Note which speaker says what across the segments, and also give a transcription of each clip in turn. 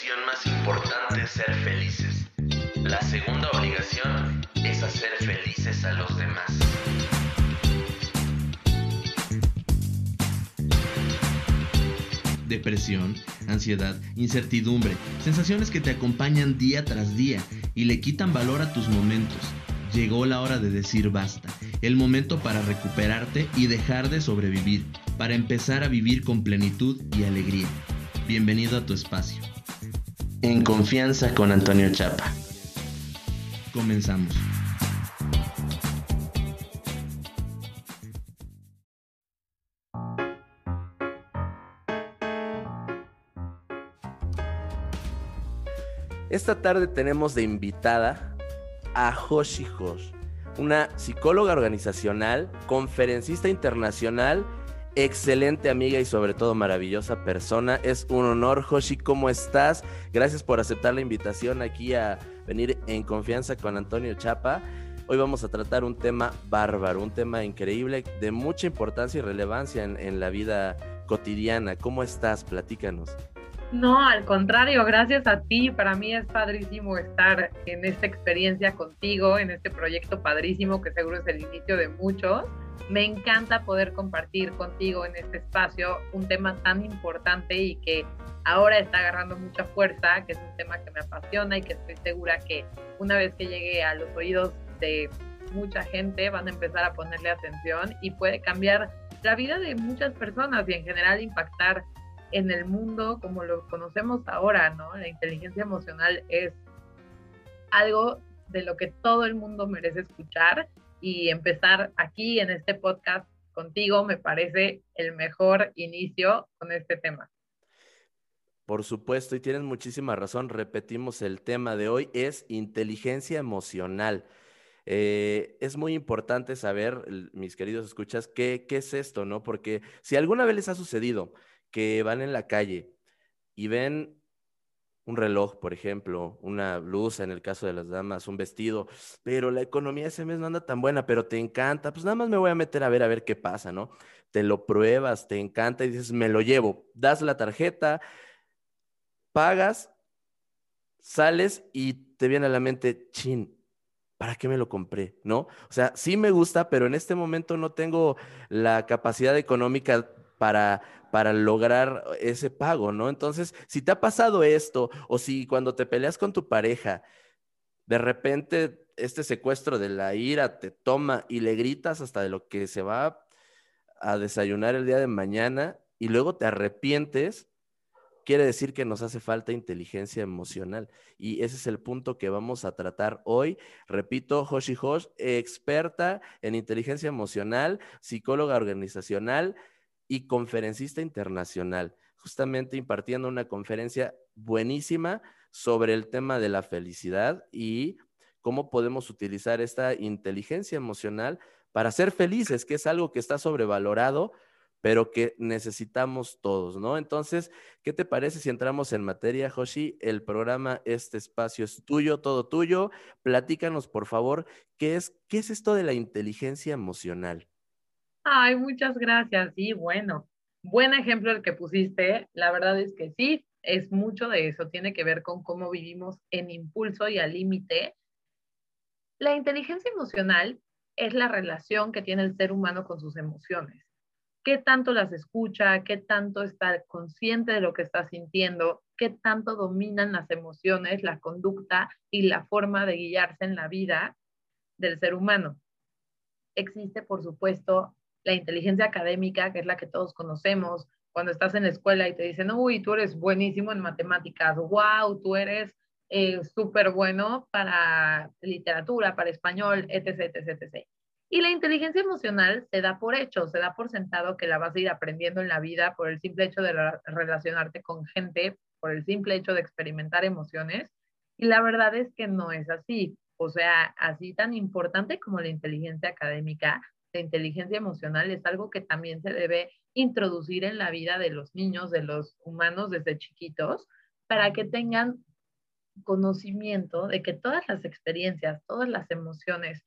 Speaker 1: obligación más importante es ser felices. La segunda obligación es hacer felices a los demás.
Speaker 2: Depresión, ansiedad, incertidumbre, sensaciones que te acompañan día tras día y le quitan valor a tus momentos. Llegó la hora de decir basta, el momento para recuperarte y dejar de sobrevivir, para empezar a vivir con plenitud y alegría. Bienvenido a tu espacio.
Speaker 1: En confianza con Antonio Chapa.
Speaker 2: Comenzamos.
Speaker 1: Esta tarde tenemos de invitada a Hoshi Hosh, una psicóloga organizacional, conferencista internacional, excelente amiga y sobre todo maravillosa persona. Es un honor, Hoshi, ¿cómo estás? Gracias por aceptar la invitación aquí a venir en confianza con Antonio Chapa. Hoy vamos a tratar un tema bárbaro, un tema increíble, de mucha importancia y relevancia en, en la vida cotidiana. ¿Cómo estás? Platícanos.
Speaker 3: No, al contrario, gracias a ti. Para mí es padrísimo estar en esta experiencia contigo, en este proyecto padrísimo que seguro es el inicio de muchos. Me encanta poder compartir contigo en este espacio un tema tan importante y que ahora está agarrando mucha fuerza, que es un tema que me apasiona y que estoy segura que una vez que llegue a los oídos de mucha gente van a empezar a ponerle atención y puede cambiar la vida de muchas personas y en general impactar en el mundo como lo conocemos ahora, ¿no? La inteligencia emocional es algo de lo que todo el mundo merece escuchar y empezar aquí en este podcast contigo me parece el mejor inicio con este tema.
Speaker 1: Por supuesto, y tienes muchísima razón, repetimos el tema de hoy, es inteligencia emocional. Eh, es muy importante saber, mis queridos escuchas, qué, qué es esto, ¿no? Porque si alguna vez les ha sucedido que van en la calle y ven un reloj, por ejemplo, una blusa en el caso de las damas, un vestido, pero la economía ese mes no anda tan buena, pero te encanta, pues nada más me voy a meter a ver a ver qué pasa, ¿no? Te lo pruebas, te encanta y dices, me lo llevo, das la tarjeta, pagas, sales y te viene a la mente, chin, ¿para qué me lo compré? ¿No? O sea, sí me gusta, pero en este momento no tengo la capacidad económica para, para lograr ese pago, ¿no? Entonces, si te ha pasado esto o si cuando te peleas con tu pareja, de repente este secuestro de la ira te toma y le gritas hasta de lo que se va a desayunar el día de mañana y luego te arrepientes, quiere decir que nos hace falta inteligencia emocional. Y ese es el punto que vamos a tratar hoy. Repito, Hoshi Hosh, experta en inteligencia emocional, psicóloga organizacional, y conferencista internacional, justamente impartiendo una conferencia buenísima sobre el tema de la felicidad y cómo podemos utilizar esta inteligencia emocional para ser felices, que es algo que está sobrevalorado, pero que necesitamos todos, ¿no? Entonces, ¿qué te parece si entramos en materia, Hoshi? El programa, este espacio es tuyo, todo tuyo. Platícanos, por favor, ¿qué es, qué es esto de la inteligencia emocional?
Speaker 3: Ay, muchas gracias. Sí, bueno, buen ejemplo el que pusiste. La verdad es que sí, es mucho de eso. Tiene que ver con cómo vivimos en impulso y al límite. La inteligencia emocional es la relación que tiene el ser humano con sus emociones. ¿Qué tanto las escucha? ¿Qué tanto está consciente de lo que está sintiendo? ¿Qué tanto dominan las emociones, la conducta y la forma de guiarse en la vida del ser humano? Existe, por supuesto, la inteligencia académica, que es la que todos conocemos, cuando estás en la escuela y te dicen, uy, tú eres buenísimo en matemáticas, wow, tú eres eh, súper bueno para literatura, para español, etc., etc., etc. Y la inteligencia emocional se da por hecho, se da por sentado que la vas a ir aprendiendo en la vida por el simple hecho de relacionarte con gente, por el simple hecho de experimentar emociones. Y la verdad es que no es así. O sea, así tan importante como la inteligencia académica, de inteligencia emocional es algo que también se debe introducir en la vida de los niños, de los humanos desde chiquitos, para que tengan conocimiento de que todas las experiencias, todas las emociones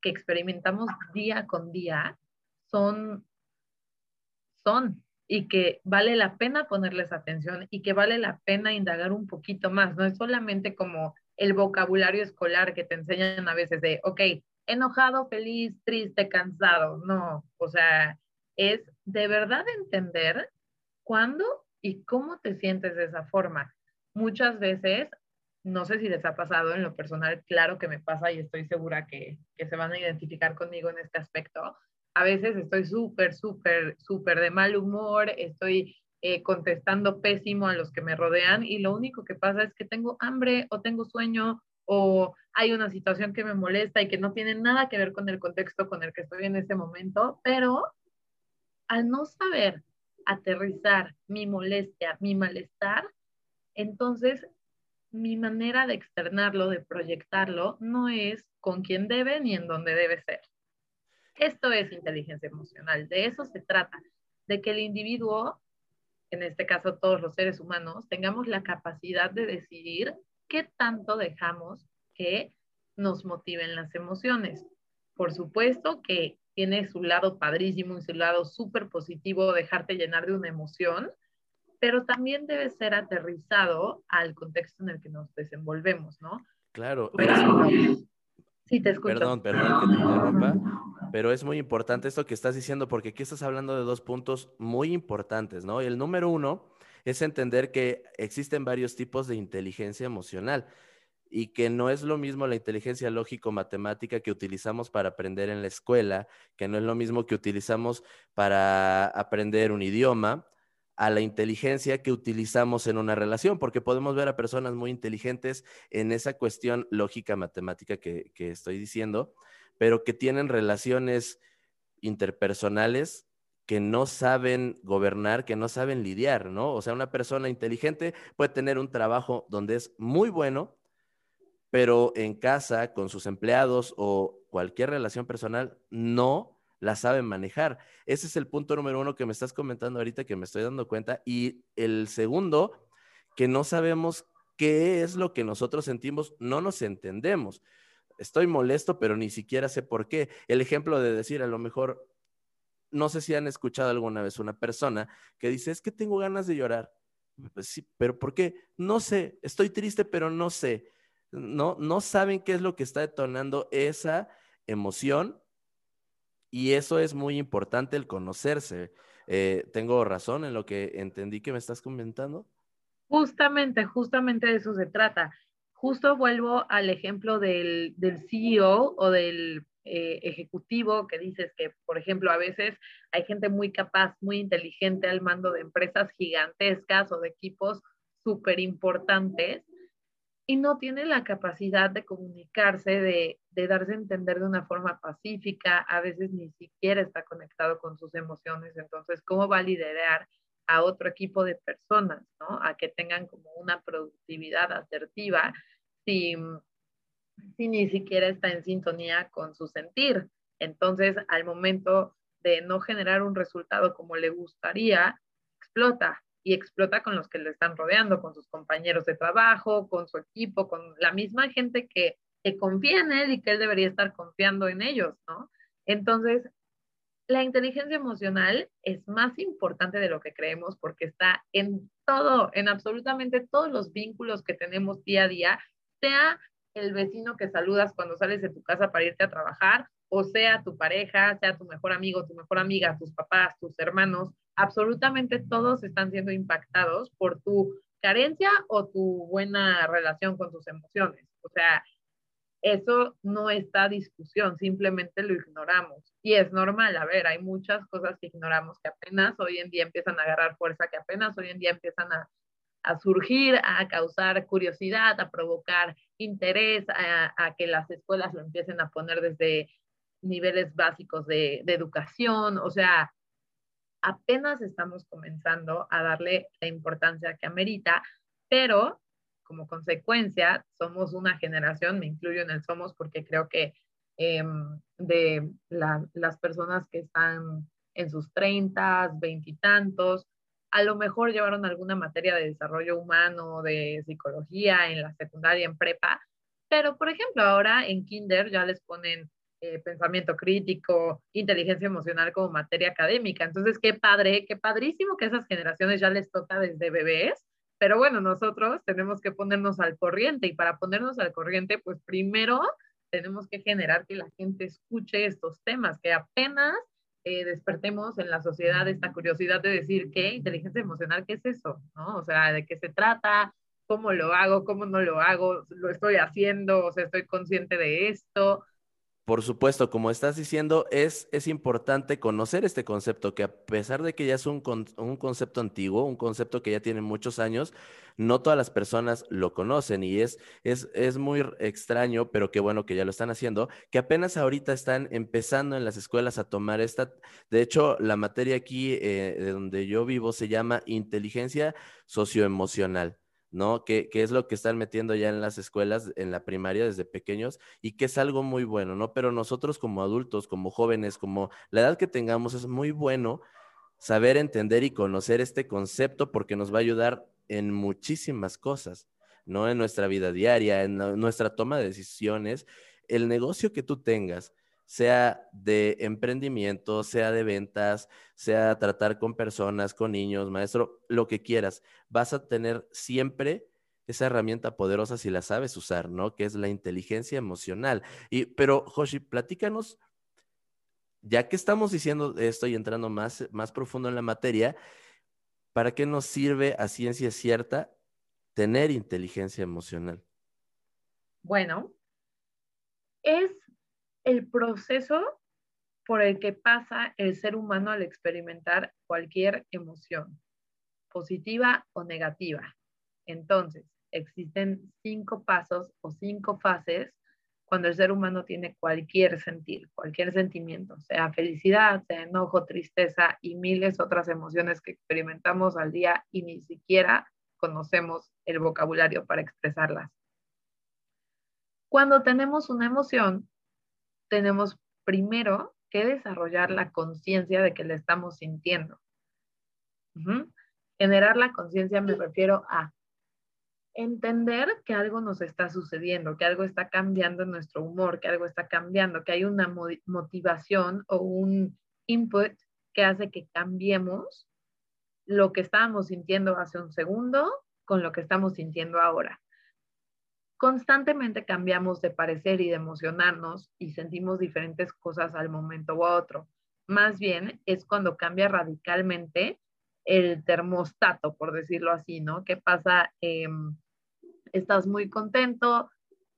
Speaker 3: que experimentamos día con día son, son y que vale la pena ponerles atención y que vale la pena indagar un poquito más. No es solamente como el vocabulario escolar que te enseñan a veces de, ok, enojado, feliz, triste, cansado. No, o sea, es de verdad entender cuándo y cómo te sientes de esa forma. Muchas veces, no sé si les ha pasado en lo personal, claro que me pasa y estoy segura que, que se van a identificar conmigo en este aspecto. A veces estoy súper, súper, súper de mal humor, estoy eh, contestando pésimo a los que me rodean y lo único que pasa es que tengo hambre o tengo sueño o hay una situación que me molesta y que no tiene nada que ver con el contexto con el que estoy en ese momento, pero al no saber aterrizar mi molestia, mi malestar, entonces mi manera de externarlo, de proyectarlo, no es con quien debe ni en dónde debe ser. Esto es inteligencia emocional, de eso se trata, de que el individuo, en este caso todos los seres humanos, tengamos la capacidad de decidir qué tanto dejamos que nos motiven las emociones. Por supuesto que tiene su lado padrísimo y su lado súper positivo dejarte llenar de una emoción, pero también debe ser aterrizado al contexto en el que nos desenvolvemos, ¿no?
Speaker 1: Claro.
Speaker 3: sí, te escucho.
Speaker 1: Perdón, perdón que te interrumpa, pero es muy importante esto que estás diciendo porque aquí estás hablando de dos puntos muy importantes, ¿no? El número uno es entender que existen varios tipos de inteligencia emocional y que no es lo mismo la inteligencia lógico-matemática que utilizamos para aprender en la escuela, que no es lo mismo que utilizamos para aprender un idioma, a la inteligencia que utilizamos en una relación, porque podemos ver a personas muy inteligentes en esa cuestión lógica matemática que, que estoy diciendo, pero que tienen relaciones interpersonales que no saben gobernar, que no saben lidiar, ¿no? O sea, una persona inteligente puede tener un trabajo donde es muy bueno, pero en casa, con sus empleados o cualquier relación personal, no la saben manejar. Ese es el punto número uno que me estás comentando ahorita, que me estoy dando cuenta. Y el segundo, que no sabemos qué es lo que nosotros sentimos, no nos entendemos. Estoy molesto, pero ni siquiera sé por qué. El ejemplo de decir, a lo mejor, no sé si han escuchado alguna vez una persona que dice, es que tengo ganas de llorar. Pues sí, pero ¿por qué? No sé, estoy triste, pero no sé no, no saben qué es lo que está detonando esa emoción y eso es muy importante el conocerse. Eh, ¿Tengo razón en lo que entendí que me estás comentando?
Speaker 3: Justamente, justamente de eso se trata. Justo vuelvo al ejemplo del, CEO o del eh, ejecutivo que dices que, por ejemplo, a veces hay gente muy capaz, muy inteligente al mando de empresas gigantescas o de equipos súper importantes y no tiene la capacidad de comunicarse, de, darse a entender de una forma pacífica, a veces ni siquiera está conectado con sus emociones, entonces, ¿cómo va a liderar a otro equipo de personas, ¿no? A que tengan como una productividad asertiva si, si ni siquiera está en sintonía con su sentir. Entonces, al momento de no generar un resultado como le gustaría, explota, y explota con los que le están rodeando, con sus compañeros de trabajo, con su equipo, con la misma gente que, que confía en él y que él debería estar confiando en ellos, ¿no? Entonces, la inteligencia emocional es más importante de lo que creemos porque está en todo, en absolutamente todos los vínculos que tenemos día a día, sea el vecino que saludas cuando sales de tu casa para irte a trabajar, o sea tu pareja, sea tu mejor amigo, tu mejor amiga, tus papás, tus hermanos, absolutamente todos están siendo impactados por tu carencia o tu buena relación con tus emociones. O sea, eso no está discusión, simplemente lo ignoramos. Y es normal, a ver, hay muchas cosas que ignoramos que apenas hoy en día empiezan a agarrar fuerza, que apenas hoy en día empiezan a, surgir, a causar curiosidad, a provocar interés, a, que las escuelas lo empiecen a poner desde niveles básicos de, educación. O sea, apenas estamos comenzando a darle la importancia que amerita, pero como consecuencia somos una generación, me incluyo en el somos porque creo que em, de las personas que están en sus 30, veintitantos, a lo mejor llevaron alguna materia de desarrollo humano, de psicología en la secundaria, en prepa, pero por ejemplo ahora en kinder ya les ponen eh, pensamiento crítico, inteligencia emocional como materia académica. Entonces, qué padre, qué padrísimo que esas generaciones ya les toca desde bebés, pero bueno, nosotros tenemos que ponernos al corriente y para ponernos al corriente, pues primero tenemos que generar que la gente escuche estos temas, que apenas eh, despertemos en la sociedad esta curiosidad de decir, ¿qué? Inteligencia emocional, ¿qué es eso? ¿No? O sea, ¿de qué se trata? ¿Cómo lo hago? ¿Cómo no lo hago? ¿Lo estoy haciendo? O sea, ¿estoy consciente de esto?
Speaker 1: Por supuesto, como estás diciendo, es, es importante conocer este concepto, que a pesar de que ya es un, un, concepto antiguo, un concepto que ya tiene muchos años, no todas las personas lo conocen y es, es, es muy extraño, pero qué bueno que ya lo están haciendo, que apenas ahorita están empezando en las escuelas a tomar esta, de hecho, la materia aquí eh, de donde yo vivo se llama inteligencia socioemocional. ¿No? Que, es lo que están metiendo ya en las escuelas, en la primaria desde pequeños y que es algo muy bueno, ¿no? Pero nosotros como adultos, como jóvenes, como la edad que tengamos, es muy bueno saber entender y conocer este concepto porque nos va a ayudar en muchísimas cosas, ¿no? En nuestra vida diaria, en nuestra toma de decisiones, el negocio que tú tengas sea de emprendimiento, sea de ventas, sea tratar con personas, con niños, maestro, lo que quieras, vas a tener siempre esa herramienta poderosa si la sabes usar, ¿no? Que es la inteligencia emocional. Y, pero, Joshi, platícanos, ya que estamos diciendo esto y entrando más, más profundo en la materia, ¿para qué nos sirve a ciencia cierta tener inteligencia emocional?
Speaker 3: Bueno, es el proceso por el que pasa el ser humano al experimentar cualquier emoción, positiva o negativa. Entonces, existen cinco pasos o cinco fases cuando el ser humano tiene cualquier sentir, cualquier sentimiento, sea felicidad, enojo, tristeza y miles otras emociones que experimentamos al día y ni siquiera conocemos el vocabulario para expresarlas. Cuando tenemos una emoción, tenemos primero que desarrollar la conciencia de que la estamos sintiendo. Generar la conciencia me refiero a entender que algo nos está sucediendo, que algo está cambiando en nuestro humor, que algo está cambiando, que hay una motivación o un input que hace que cambiemos lo que estábamos sintiendo hace un segundo con lo que estamos sintiendo ahora constantemente cambiamos de parecer y de emocionarnos y sentimos diferentes cosas al momento u otro. Más bien es cuando cambia radicalmente el termostato, por decirlo así, ¿no? ¿Qué pasa? Em, estás muy contento,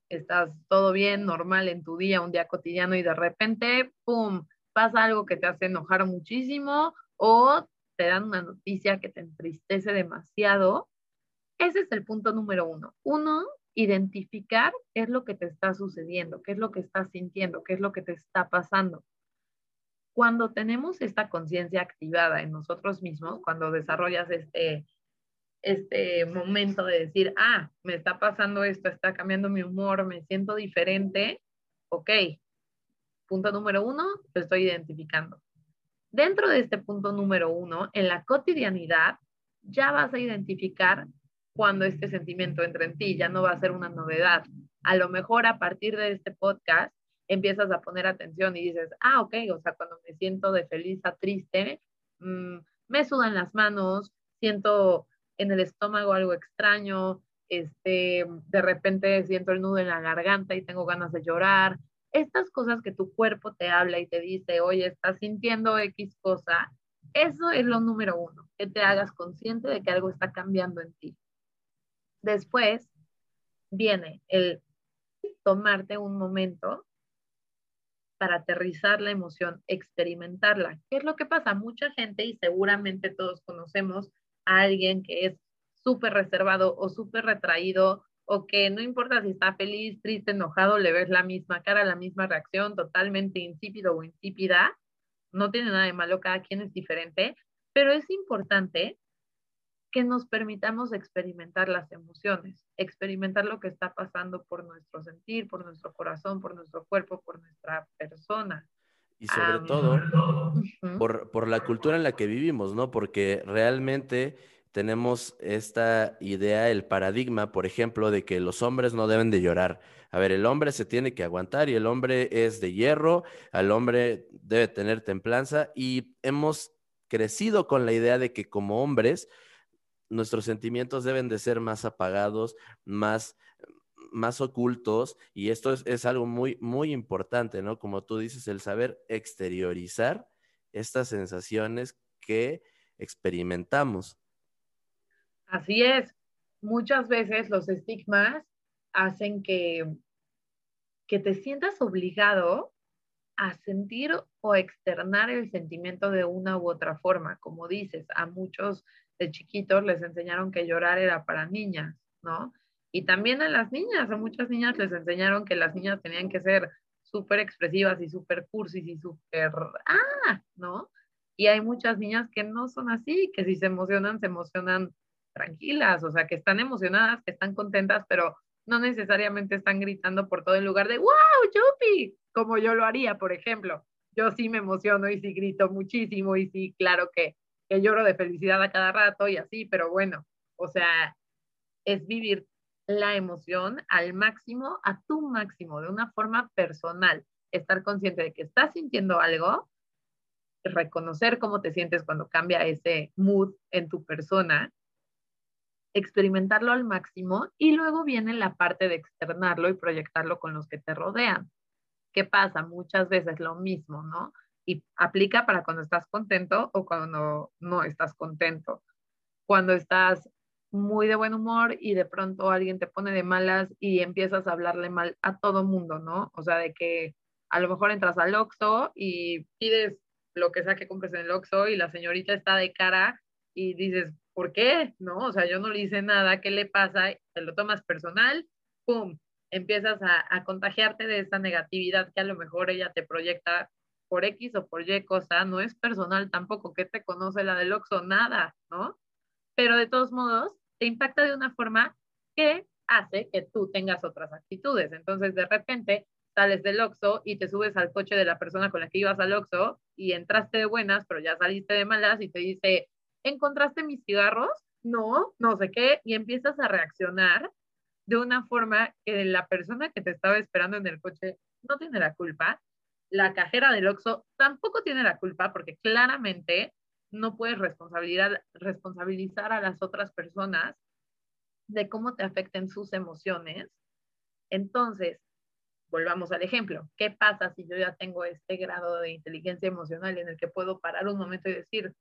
Speaker 3: estás todo bien, normal en tu día, un día cotidiano y de repente, ¡pum!, pasa algo que te hace enojar muchísimo o te dan una noticia que te entristece demasiado. Ese es el punto número uno. Uno, identificar qué es lo que te está sucediendo, qué es lo que estás sintiendo, qué es lo que te está pasando. Cuando tenemos esta conciencia activada en nosotros mismos, cuando desarrollas este, este momento de decir, ah, me está pasando esto, está cambiando mi humor, me siento diferente, ok, punto número uno, lo estoy identificando. Dentro de este punto número uno, en la cotidianidad, ya vas a identificar cuando este sentimiento entra en ti, ya no va a ser una novedad. A lo mejor a partir de este podcast empiezas a poner atención y dices, ah, ok, o sea, cuando me siento de feliz a triste, mm, me sudan las manos, siento en el estómago algo extraño, este, de repente siento el nudo en la garganta y tengo ganas de llorar. Estas cosas que tu cuerpo te habla y te dice, oye, estás sintiendo X cosa, eso es lo número uno, que te hagas consciente de que algo está cambiando en ti. Después viene el tomarte un momento para aterrizar la emoción, experimentarla. ¿Qué es lo que pasa? Mucha gente, y seguramente todos conocemos a alguien que es súper reservado o súper retraído, o que no importa si está feliz, triste, enojado, le ves la misma cara, la misma reacción, totalmente insípido o insípida. No tiene nada de malo, cada quien es diferente, pero es importante que nos permitamos experimentar las emociones, experimentar lo que está pasando por nuestro sentir, por nuestro corazón, por nuestro cuerpo, por nuestra persona.
Speaker 1: Y sobre todo por, por, la cultura en la que vivimos, ¿no? Porque realmente tenemos esta idea, el paradigma, por ejemplo, de que los hombres no deben de llorar. A ver, el hombre se tiene que aguantar y el hombre es de hierro, al hombre debe tener templanza y hemos crecido con la idea de que como hombres nuestros sentimientos deben de ser más apagados, más más ocultos y esto es, algo muy, muy importante, ¿no? Como tú dices, el saber exteriorizar estas sensaciones que experimentamos.
Speaker 3: Así es. Muchas veces los estigmas hacen que, que te sientas obligado a sentir o externar el sentimiento de una u otra forma. Como dices, a muchos de chiquitos les enseñaron que llorar era para niñas, ¿no? Y también a las niñas, a muchas niñas les enseñaron que las niñas tenían que ser súper expresivas y súper cursis y súper, ah, ¿no? Y hay muchas niñas que no son así, que si se emocionan, se emocionan tranquilas, o sea, que están emocionadas, que están contentas, pero no necesariamente están gritando por todo el lugar de, wow, Yupi, como yo lo haría, por ejemplo. Yo sí me emociono y sí grito muchísimo y sí, claro que, que lloro de felicidad a cada rato y así, pero bueno, o sea, es vivir la emoción al máximo, a tu máximo, de una forma personal. Estar consciente de que estás sintiendo algo, reconocer cómo te sientes cuando cambia ese mood en tu persona, experimentarlo al máximo y luego viene la parte de externarlo y proyectarlo con los que te rodean. ¿Qué pasa? Muchas veces lo mismo, ¿no? Y aplica para cuando estás contento o cuando no estás contento. Cuando estás muy de buen humor y de pronto alguien te pone de malas y empiezas a hablarle mal a todo mundo, ¿no? O sea, de que a lo mejor entras al Oxxo y pides lo que sea que compres en el Oxxo y la señorita está de cara y dices, ¿por qué? ¿No? O sea, yo no le hice nada, ¿qué le pasa? Te lo tomas personal, ¡pum! Empiezas a, a contagiarte de esa negatividad que a lo mejor ella te proyecta por X o por Y cosa, no es personal tampoco, ¿qué te conoce la del Oxxo? Nada, ¿no? Pero de todos modos, te impacta de una forma que hace que tú tengas otras actitudes. Entonces, de repente, sales del Oxxo y te subes al coche de la persona con la que ibas al Oxxo y entraste de buenas, pero ya saliste de malas y te dice, ¿encontraste mis cigarros? No, no sé qué, y empiezas a reaccionar de una forma que la persona que te estaba esperando en el coche no tiene la culpa, la cajera del Oxxo tampoco tiene la culpa porque claramente no puedes responsabilizar a las otras personas de cómo te afecten sus emociones. Entonces, volvamos al ejemplo. ¿Qué pasa si yo ya tengo este grado de inteligencia emocional en el que puedo parar un momento y decir,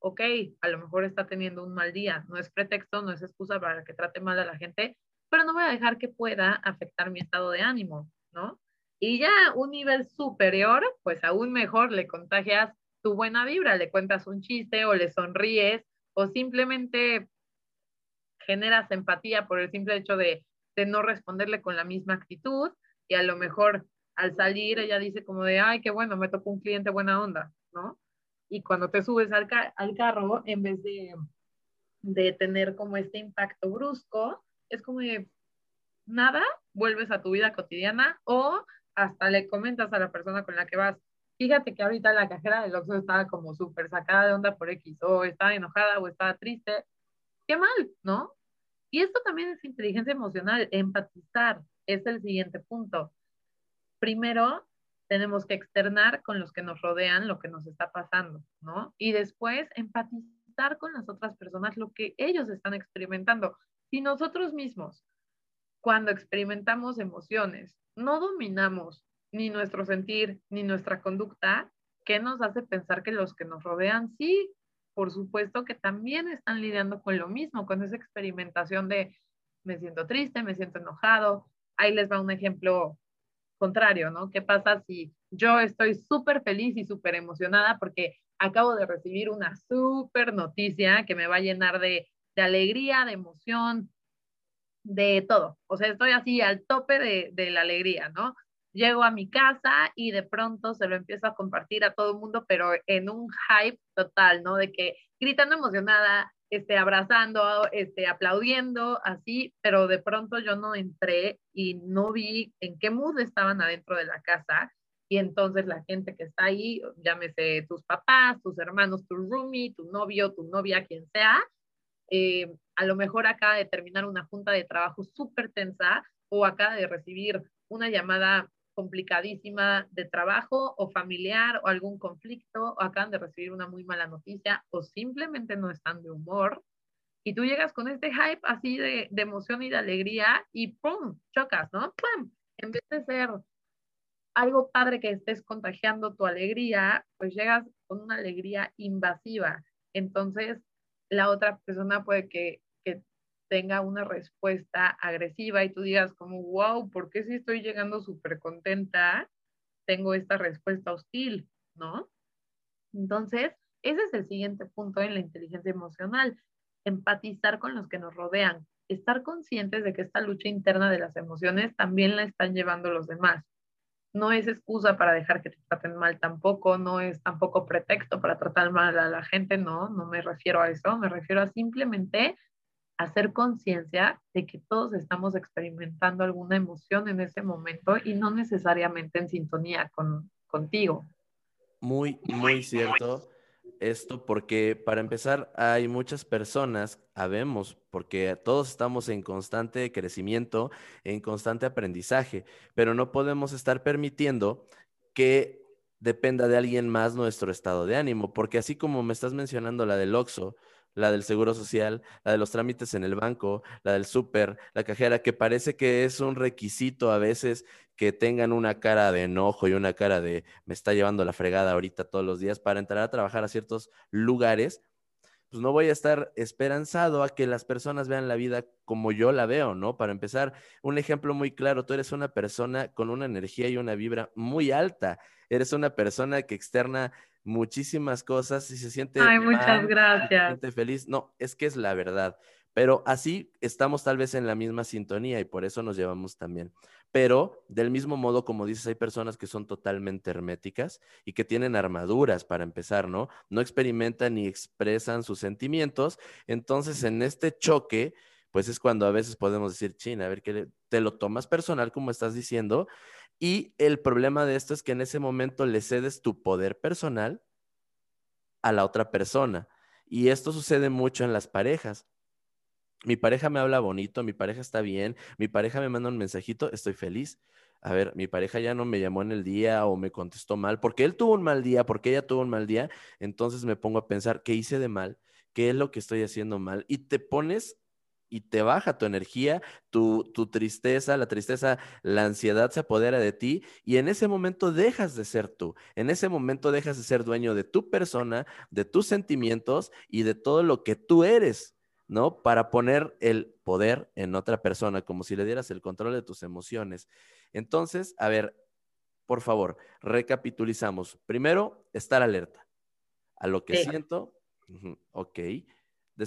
Speaker 3: ok, a lo mejor está teniendo un mal día, no es pretexto, no es excusa para que trate mal a la gente, pero no voy a dejar que pueda afectar mi estado de ánimo, ¿no? Y ya un nivel superior, pues aún mejor le contagias tu buena vibra, le cuentas un chiste o le sonríes o simplemente generas empatía por el simple hecho de, no responderle con la misma actitud y a lo mejor al salir ella dice como de, ay, qué bueno, me tocó un cliente buena onda, ¿no? Y cuando te subes al, al carro, en vez de, de tener como este impacto brusco, es como de, nada, vuelves a tu vida cotidiana o hasta le comentas a la persona con la que vas, fíjate que ahorita la cajera del Oxxo estaba como súper sacada de onda por X, o estaba enojada o estaba triste. Qué mal, ¿no? Y esto también es inteligencia emocional, empatizar es el siguiente punto. Primero, tenemos que externar con los que nos rodean lo que nos está pasando, ¿no? Y después, empatizar con las otras personas lo que ellos están experimentando. Si nosotros mismos, cuando experimentamos emociones, no dominamos ni nuestro sentir, ni nuestra conducta, ¿qué nos hace pensar que los que nos rodean sí, por supuesto que también están lidiando con lo mismo, con esa experimentación de me siento triste, me siento enojado. Ahí les va un ejemplo contrario, ¿no? ¿Qué pasa si yo estoy súper feliz y súper emocionada porque acabo de recibir una súper noticia que me va a llenar de, de, alegría, de emoción, de todo? O sea, estoy así al tope de, de la alegría, ¿no? llego a mi casa y de pronto se lo empiezo a compartir a todo el mundo, pero en un hype total, ¿no? De que gritando emocionada, este, abrazando, este, aplaudiendo, así, pero de pronto yo no entré y no vi en qué mood estaban adentro de la casa. Y entonces la gente que está ahí, llámese tus papás, tus hermanos, tu roomie, tu novio, tu novia, quien sea, eh, a lo mejor acaba de terminar una junta de trabajo súper tensa o acaba de recibir una llamada complicadísima de trabajo o familiar o algún conflicto o acaban de recibir una muy mala noticia o simplemente no están de humor y tú llegas con este hype así de, emoción y de alegría y ¡pum! chocas, ¿no? ¡Pum! En vez de ser algo padre que estés contagiando tu alegría, pues llegas con una alegría invasiva. Entonces, la otra persona puede que tenga una respuesta agresiva y tú digas como, wow, ¿por qué si estoy llegando súper contenta, tengo esta respuesta hostil, ¿no? Entonces, ese es el siguiente punto en la inteligencia emocional, empatizar con los que nos rodean, estar conscientes de que esta lucha interna de las emociones también la están llevando los demás no es excusa para dejar que te traten mal tampoco, no es tampoco pretexto para tratar mal a la gente, no, no me refiero a eso, me refiero a simplemente hacer conciencia de que todos estamos experimentando alguna emoción en ese momento y no necesariamente en sintonía con, contigo.
Speaker 1: Muy, muy cierto esto porque para empezar hay muchas personas, habemos, porque todos estamos en constante crecimiento, en constante aprendizaje, pero no podemos estar permitiendo que dependa de alguien más nuestro estado de ánimo, porque así como me estás mencionando la del OXO, la del Seguro Social, la de los trámites en el banco, la del súper, la cajera, que parece que es un requisito a veces que tengan una cara de enojo y una cara de me está llevando la fregada ahorita todos los días para entrar a trabajar a ciertos lugares, pues no voy a estar esperanzado a que las personas vean la vida como yo la veo, ¿no? Para empezar, un ejemplo muy claro, tú eres una persona con una energía y una vibra muy alta, eres una persona que externa muchísimas cosas y se siente...
Speaker 3: Ay, muchas gracias. Se
Speaker 1: siente feliz. No, es que es la verdad. Pero así estamos tal vez en la misma sintonía y por eso nos llevamos también. Pero del mismo modo, como dices, hay personas que son totalmente herméticas y que tienen armaduras para empezar, ¿no? No experimentan ni expresan sus sentimientos. Entonces, en este choque, pues es cuando a veces podemos decir, China, a ver, que te lo tomas personal, como estás diciendo, y el problema de esto es que en ese momento le cedes tu poder personal a la otra persona. Y esto sucede mucho en las parejas. Mi pareja me habla bonito, mi pareja está bien, mi pareja me manda un mensajito, estoy feliz. A ver, mi pareja ya no me llamó en el día o me contestó mal, porque él tuvo un mal día, porque ella tuvo un mal día, entonces me pongo a pensar, ¿qué hice de mal? ¿Qué es lo que estoy haciendo mal? Y te pones y te baja tu energía, tu, tristeza, la tristeza, la ansiedad se apodera de ti y en ese momento dejas de ser tú, en ese momento dejas de ser dueño de tu persona, de tus sentimientos y de todo lo que tú eres, ¿no? Para poner el poder en otra persona, como si le dieras el control de tus emociones. Entonces, a ver, por favor, recapitulizamos. Primero, estar alerta a lo que siento. ok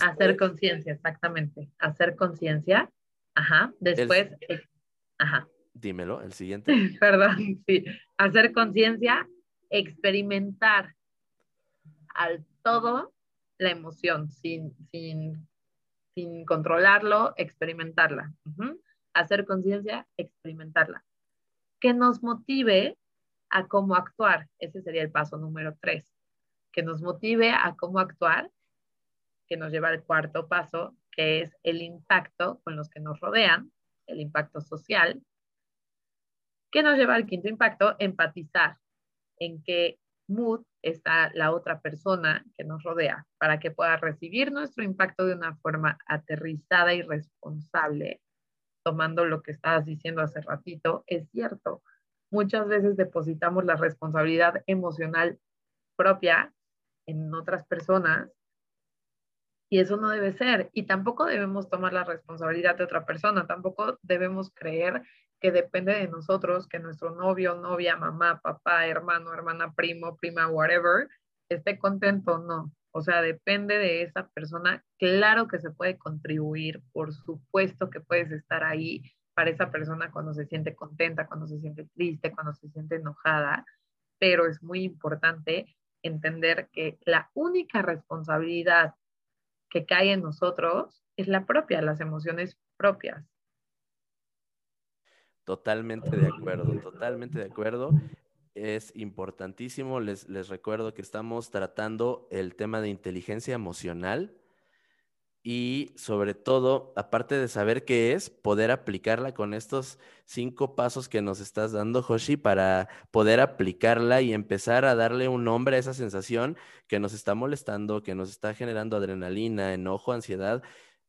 Speaker 3: hacer conciencia, exactamente. Hacer conciencia. Ajá. Después, ajá.
Speaker 1: Dímelo, el siguiente.
Speaker 3: Perdón, sí. Hacer conciencia, experimentar al todo la emoción, sin, sin, sin controlarlo, experimentarla. Hacer conciencia, experimentarla. Que nos motive a cómo actuar. Ese sería el paso número tres. Que nos motive a cómo actuar que nos lleva al cuarto paso, que es el impacto con los que nos rodean, el impacto social, que nos lleva al quinto impacto, empatizar en qué mood está la otra persona que nos rodea para que pueda recibir nuestro impacto de una forma aterrizada y responsable, tomando lo que estabas diciendo hace ratito, es cierto. Muchas veces depositamos la responsabilidad emocional propia en otras personas y eso no debe ser. Y tampoco debemos tomar la responsabilidad de otra persona. Tampoco debemos creer que depende de nosotros que nuestro novio, novia, mamá, papá, hermano, hermana, primo, prima, whatever, esté contento o no. O sea, depende de esa persona. Claro que se puede contribuir, por supuesto que puedes estar ahí para esa persona cuando se siente contenta, cuando se siente triste, cuando se siente enojada, pero es muy importante entender que la única responsabilidad que cae en nosotros es la propia, las emociones propias.
Speaker 1: Totalmente de acuerdo, totalmente de acuerdo. Es importantísimo, les, les recuerdo que estamos tratando el tema de inteligencia emocional y sobre todo, aparte de saber qué es, poder aplicarla con estos cinco pasos que nos estás dando, Hoshi, para poder aplicarla y empezar a darle un nombre a esa sensación que nos está molestando, que nos está generando adrenalina, enojo, ansiedad,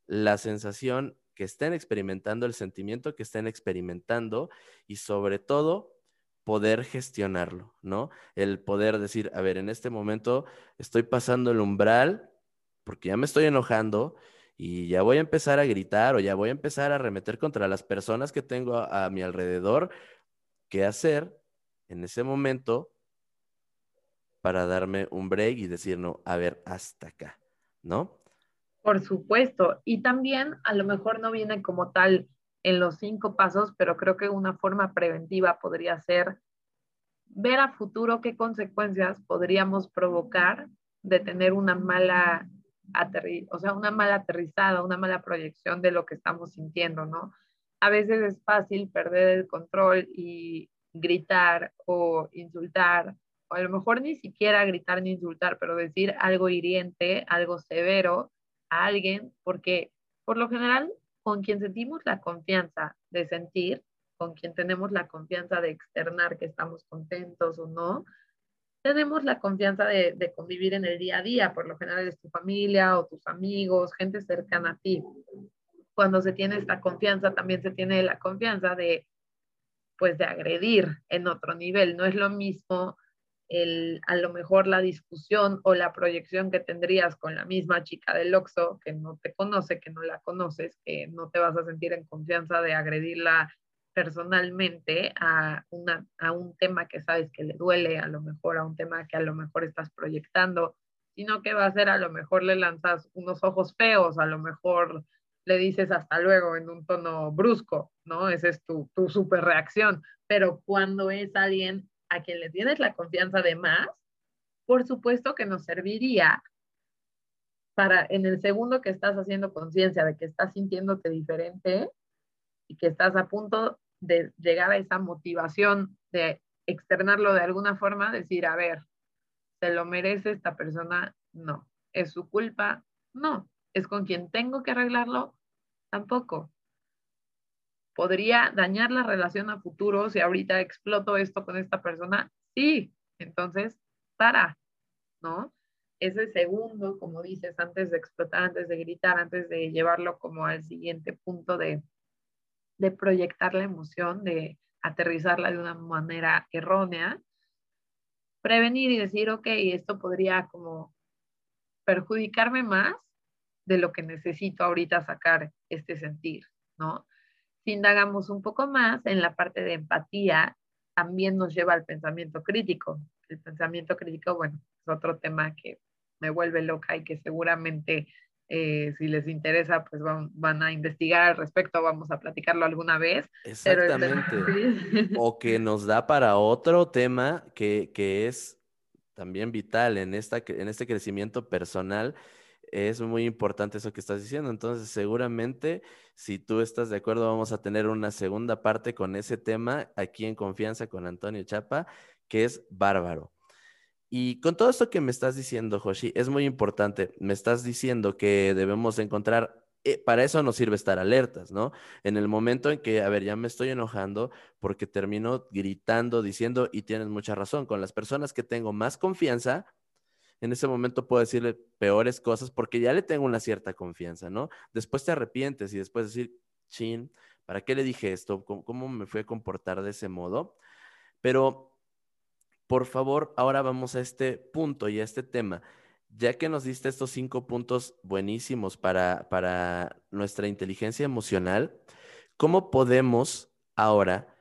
Speaker 1: la sensación que estén experimentando, el sentimiento que estén experimentando y sobre todo poder gestionarlo, ¿no? El poder decir, a ver, en este momento estoy pasando el umbral porque ya me estoy enojando y ya voy a empezar a gritar o ya voy a empezar a arremeter contra las personas que tengo a, mi alrededor, ¿qué hacer en ese momento para darme un break y decir, no, a ver, hasta acá, ¿no?
Speaker 3: Por supuesto. Y también a lo mejor no viene como tal en los cinco pasos, pero creo que una forma preventiva podría ser ver a futuro qué consecuencias podríamos provocar de tener una mala o sea, una mala aterrizada, una mala proyección de lo que estamos sintiendo, ¿no? A veces es fácil perder el control y gritar o insultar, o a lo mejor ni siquiera gritar ni insultar, pero decir algo hiriente, algo severo a alguien, porque por lo general con quien sentimos la confianza de sentir, con quien tenemos la confianza de externar que estamos contentos o no, tenemos la confianza de, convivir en el día a día, por lo general es tu familia o tus amigos, gente cercana a ti. Cuando se tiene esta confianza, también se tiene la confianza de, pues, de agredir en otro nivel. No es lo mismo el, a lo mejor la discusión o la proyección que tendrías con la misma chica del Oxxo que no te conoce, que no la conoces, que no te vas a sentir en confianza de agredirla personalmente a, un tema que sabes que le duele, a lo mejor a un tema que a lo mejor estás proyectando, sino que va a ser a lo mejor le lanzas unos ojos feos, a lo mejor le dices hasta luego en un tono brusco, ¿no? Esa es tu, tu super reacción. Pero cuando es alguien a quien le tienes la confianza de más, por supuesto que nos serviría para en el segundo que estás haciendo conciencia de que estás sintiéndote diferente y que estás a punto de llegar a esa motivación de externarlo de alguna forma, decir, a ver, ¿se lo merece esta persona? No. ¿Es su culpa? No. ¿Es con quien tengo que arreglarlo? Tampoco. ¿Podría dañar la relación a futuro si ahorita exploto esto con esta persona? Sí. Entonces, para, ¿no? Ese segundo, como dices, antes de explotar, antes de gritar, antes de llevarlo como al siguiente punto de, de proyectar la emoción, de aterrizarla de una manera errónea, prevenir y decir, ok, esto podría como perjudicarme más de lo que necesito ahorita sacar este sentir, ¿no? Si indagamos un poco más en la parte de empatía, también nos lleva al pensamiento crítico. El pensamiento crítico, bueno, es otro tema que me vuelve loca y que seguramente eh, si les interesa, pues van, a investigar al respecto, vamos a platicarlo alguna vez.
Speaker 1: Exactamente. o que nos da para otro tema que, es también vital en, esta, en este crecimiento personal. Es muy importante eso que estás diciendo. Entonces, seguramente, si tú estás de acuerdo, vamos a tener una segunda parte con ese tema aquí en Confianza con Antonio Chapa, que es bárbaro. Y con todo esto que me estás diciendo, Joshi, es muy importante. Me estás diciendo que debemos encontrar, eh, para eso nos sirve estar alertas, ¿no? En el momento en que, a ver, ya me estoy enojando porque termino gritando, diciendo, y tienes mucha razón, con las personas que tengo más confianza, en ese momento puedo decirle peores cosas porque ya le tengo una cierta confianza, ¿no? Después te arrepientes y después decir, chin, ¿para qué le dije esto? ¿Cómo, cómo me fui a comportar de ese modo? Pero por favor, ahora vamos a este punto y a este tema. Ya que nos diste estos cinco puntos buenísimos para, para nuestra inteligencia emocional, ¿cómo podemos ahora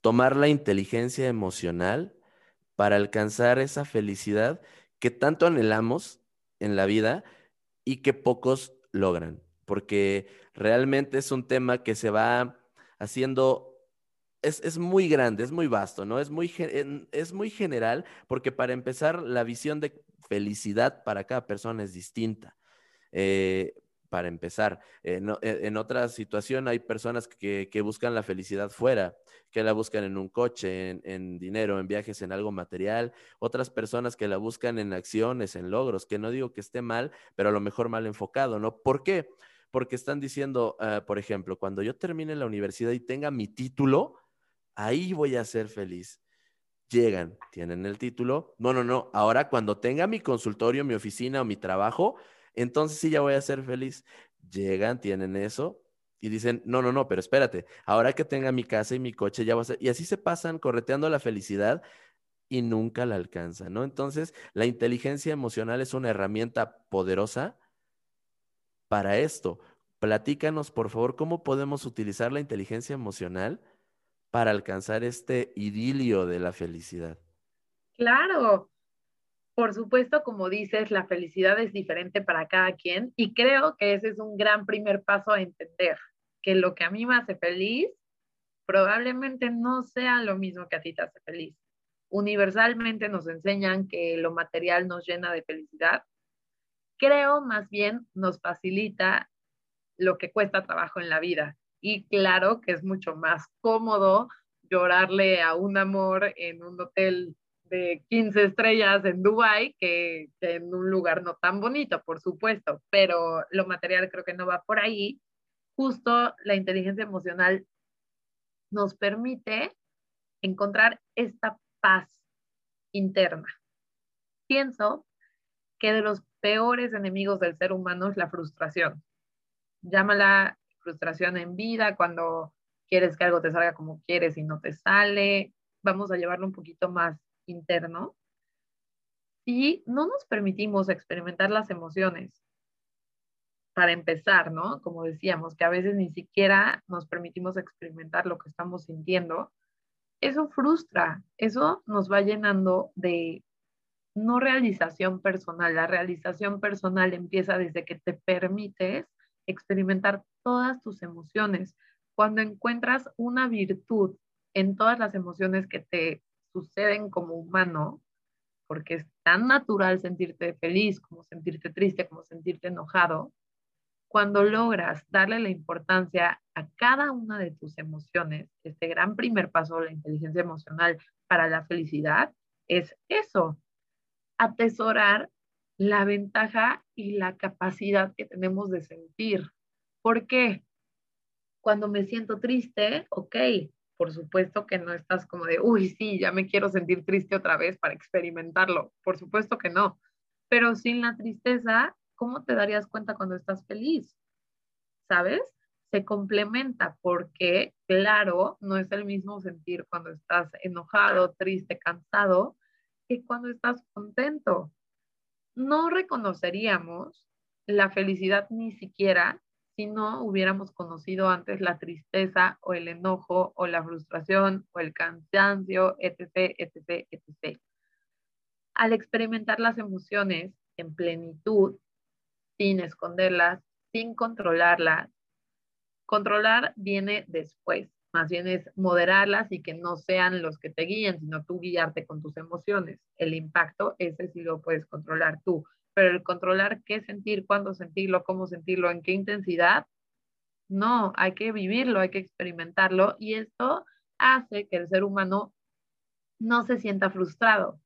Speaker 1: tomar la inteligencia emocional para alcanzar esa felicidad que tanto anhelamos en la vida y que pocos logran? Porque realmente es un tema que se va haciendo es, muy grande, es muy vasto, ¿no? Es muy, es muy general porque para empezar, la visión de felicidad para cada persona es distinta. Eh, para empezar. E, en, otra situación hay personas que, buscan la felicidad fuera, que la buscan en un coche, en, en, dinero, en viajes, en algo material. Otras personas que la buscan en acciones, en logros, que no digo que esté mal, pero a lo mejor mal enfocado, ¿no? ¿Por qué? Porque están diciendo, ah, por ejemplo, cuando yo termine la universidad y tenga mi título, ahí voy a ser feliz llegan, tienen el título. No, no, no. Ahora cuando tenga mi consultorio, mi oficina o mi trabajo, entonces sí ya voy a ser feliz. Llegan, tienen eso y dicen, no, no, no, pero espérate, ahora que tenga mi casa y mi coche ya va a ser... Y así se pasan correteando la felicidad y nunca la alcanzan, ¿no? Entonces, la inteligencia emocional es una herramienta poderosa para esto. Platícanos, por favor, cómo podemos utilizar la inteligencia emocional para alcanzar este idilio de la felicidad.
Speaker 3: Claro, por supuesto, como dices, la felicidad es diferente para cada quien y creo que ese es un gran primer paso a entender que lo que a mí me hace feliz probablemente no sea lo mismo que a ti te hace feliz. Universalmente nos enseñan que lo material nos llena de felicidad. Creo más bien nos facilita lo que cuesta trabajo en la vida. Y claro que es mucho más cómodo llorarle a un amor en un hotel de 15 estrellas en Dubai que, en un lugar no tan bonito, por supuesto, pero lo material creo que no va por ahí. Justo la inteligencia emocional nos permite encontrar esta paz interna. Pienso que de los peores enemigos del ser humano es la frustración. Llámala frustración en vida, cuando quieres que algo te salga como quieres y no te sale. Vamos a llevarlo un poquito más interno, y no nos permitimos experimentar las emociones, para empezar, ¿no? Como decíamos, que a veces ni siquiera nos permitimos experimentar lo que estamos sintiendo, eso frustra, eso nos va llenando de no realización personal. La realización personal empieza desde que te permites experimentar todas tus emociones. Cuando encuentras una virtud en todas las emociones que te suceden como humano, porque es tan natural sentirte feliz, como sentirte triste, como sentirte enojado, cuando logras darle la importancia a cada una de tus emociones, este gran primer paso de la inteligencia emocional para la felicidad es eso, atesorar la ventaja y la capacidad que tenemos de sentir. ¿Por qué? Cuando me siento triste, ok, por supuesto que no estás como de, uy, sí, ya me quiero sentir triste otra vez para experimentarlo. Por supuesto que no. Pero sin la tristeza, ¿cómo te darías cuenta cuando estás feliz? ¿Sabes? Se complementa porque, claro, no es el mismo sentir cuando estás enojado, triste, cansado, que cuando estás contento. No reconoceríamos la felicidad ni siquiera si no hubiéramos conocido antes la tristeza o el enojo o la frustración o el cansancio, etc., etc., etc. Al experimentar las emociones en plenitud, sin esconderlas, sin controlarlas, controlar viene después, más bien es moderarlas y que no sean los que te guíen, sino tú guiarte con tus emociones. El impacto, ese sí lo puedes controlar tú pero el controlar qué sentir, cuándo sentirlo, cómo sentirlo, en qué intensidad, no, hay que vivirlo, hay que experimentarlo y esto hace que el ser humano no se sienta frustrado.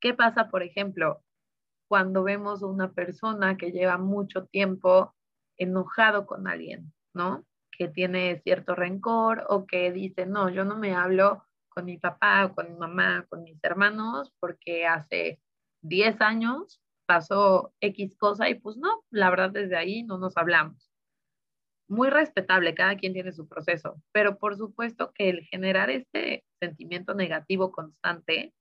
Speaker 3: ¿Qué pasa, por ejemplo, cuando vemos a una persona que lleva mucho tiempo enojado con alguien, ¿no? Que tiene cierto rencor o que dice, no, yo no me hablo con mi papá o con mi mamá, con mis hermanos, porque hace 10 años pasó X cosa y pues no, la verdad desde ahí no nos hablamos. Muy respetable, cada quien tiene su proceso, pero por supuesto que el generar este sentimiento negativo constante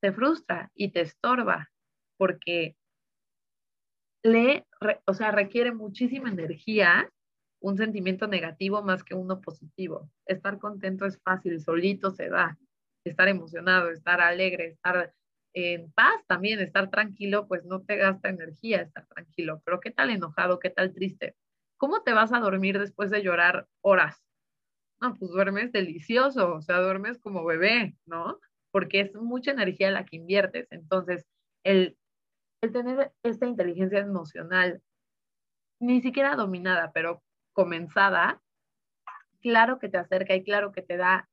Speaker 3: te frustra y te estorba porque le, o sea, requiere muchísima energía un sentimiento negativo más que uno positivo. Estar contento es fácil, solito se da. Estar emocionado, estar alegre, estar en paz también, estar tranquilo, pues no te gasta energía estar tranquilo, pero ¿qué tal enojado? ¿Qué tal triste? ¿Cómo te vas a dormir después de llorar horas? No, pues duermes delicioso, o sea, duermes como bebé, ¿no? Porque es mucha energía la que inviertes. Entonces, el, el tener esta inteligencia emocional ni siquiera dominada, pero comenzada, claro que te acerca y claro que te da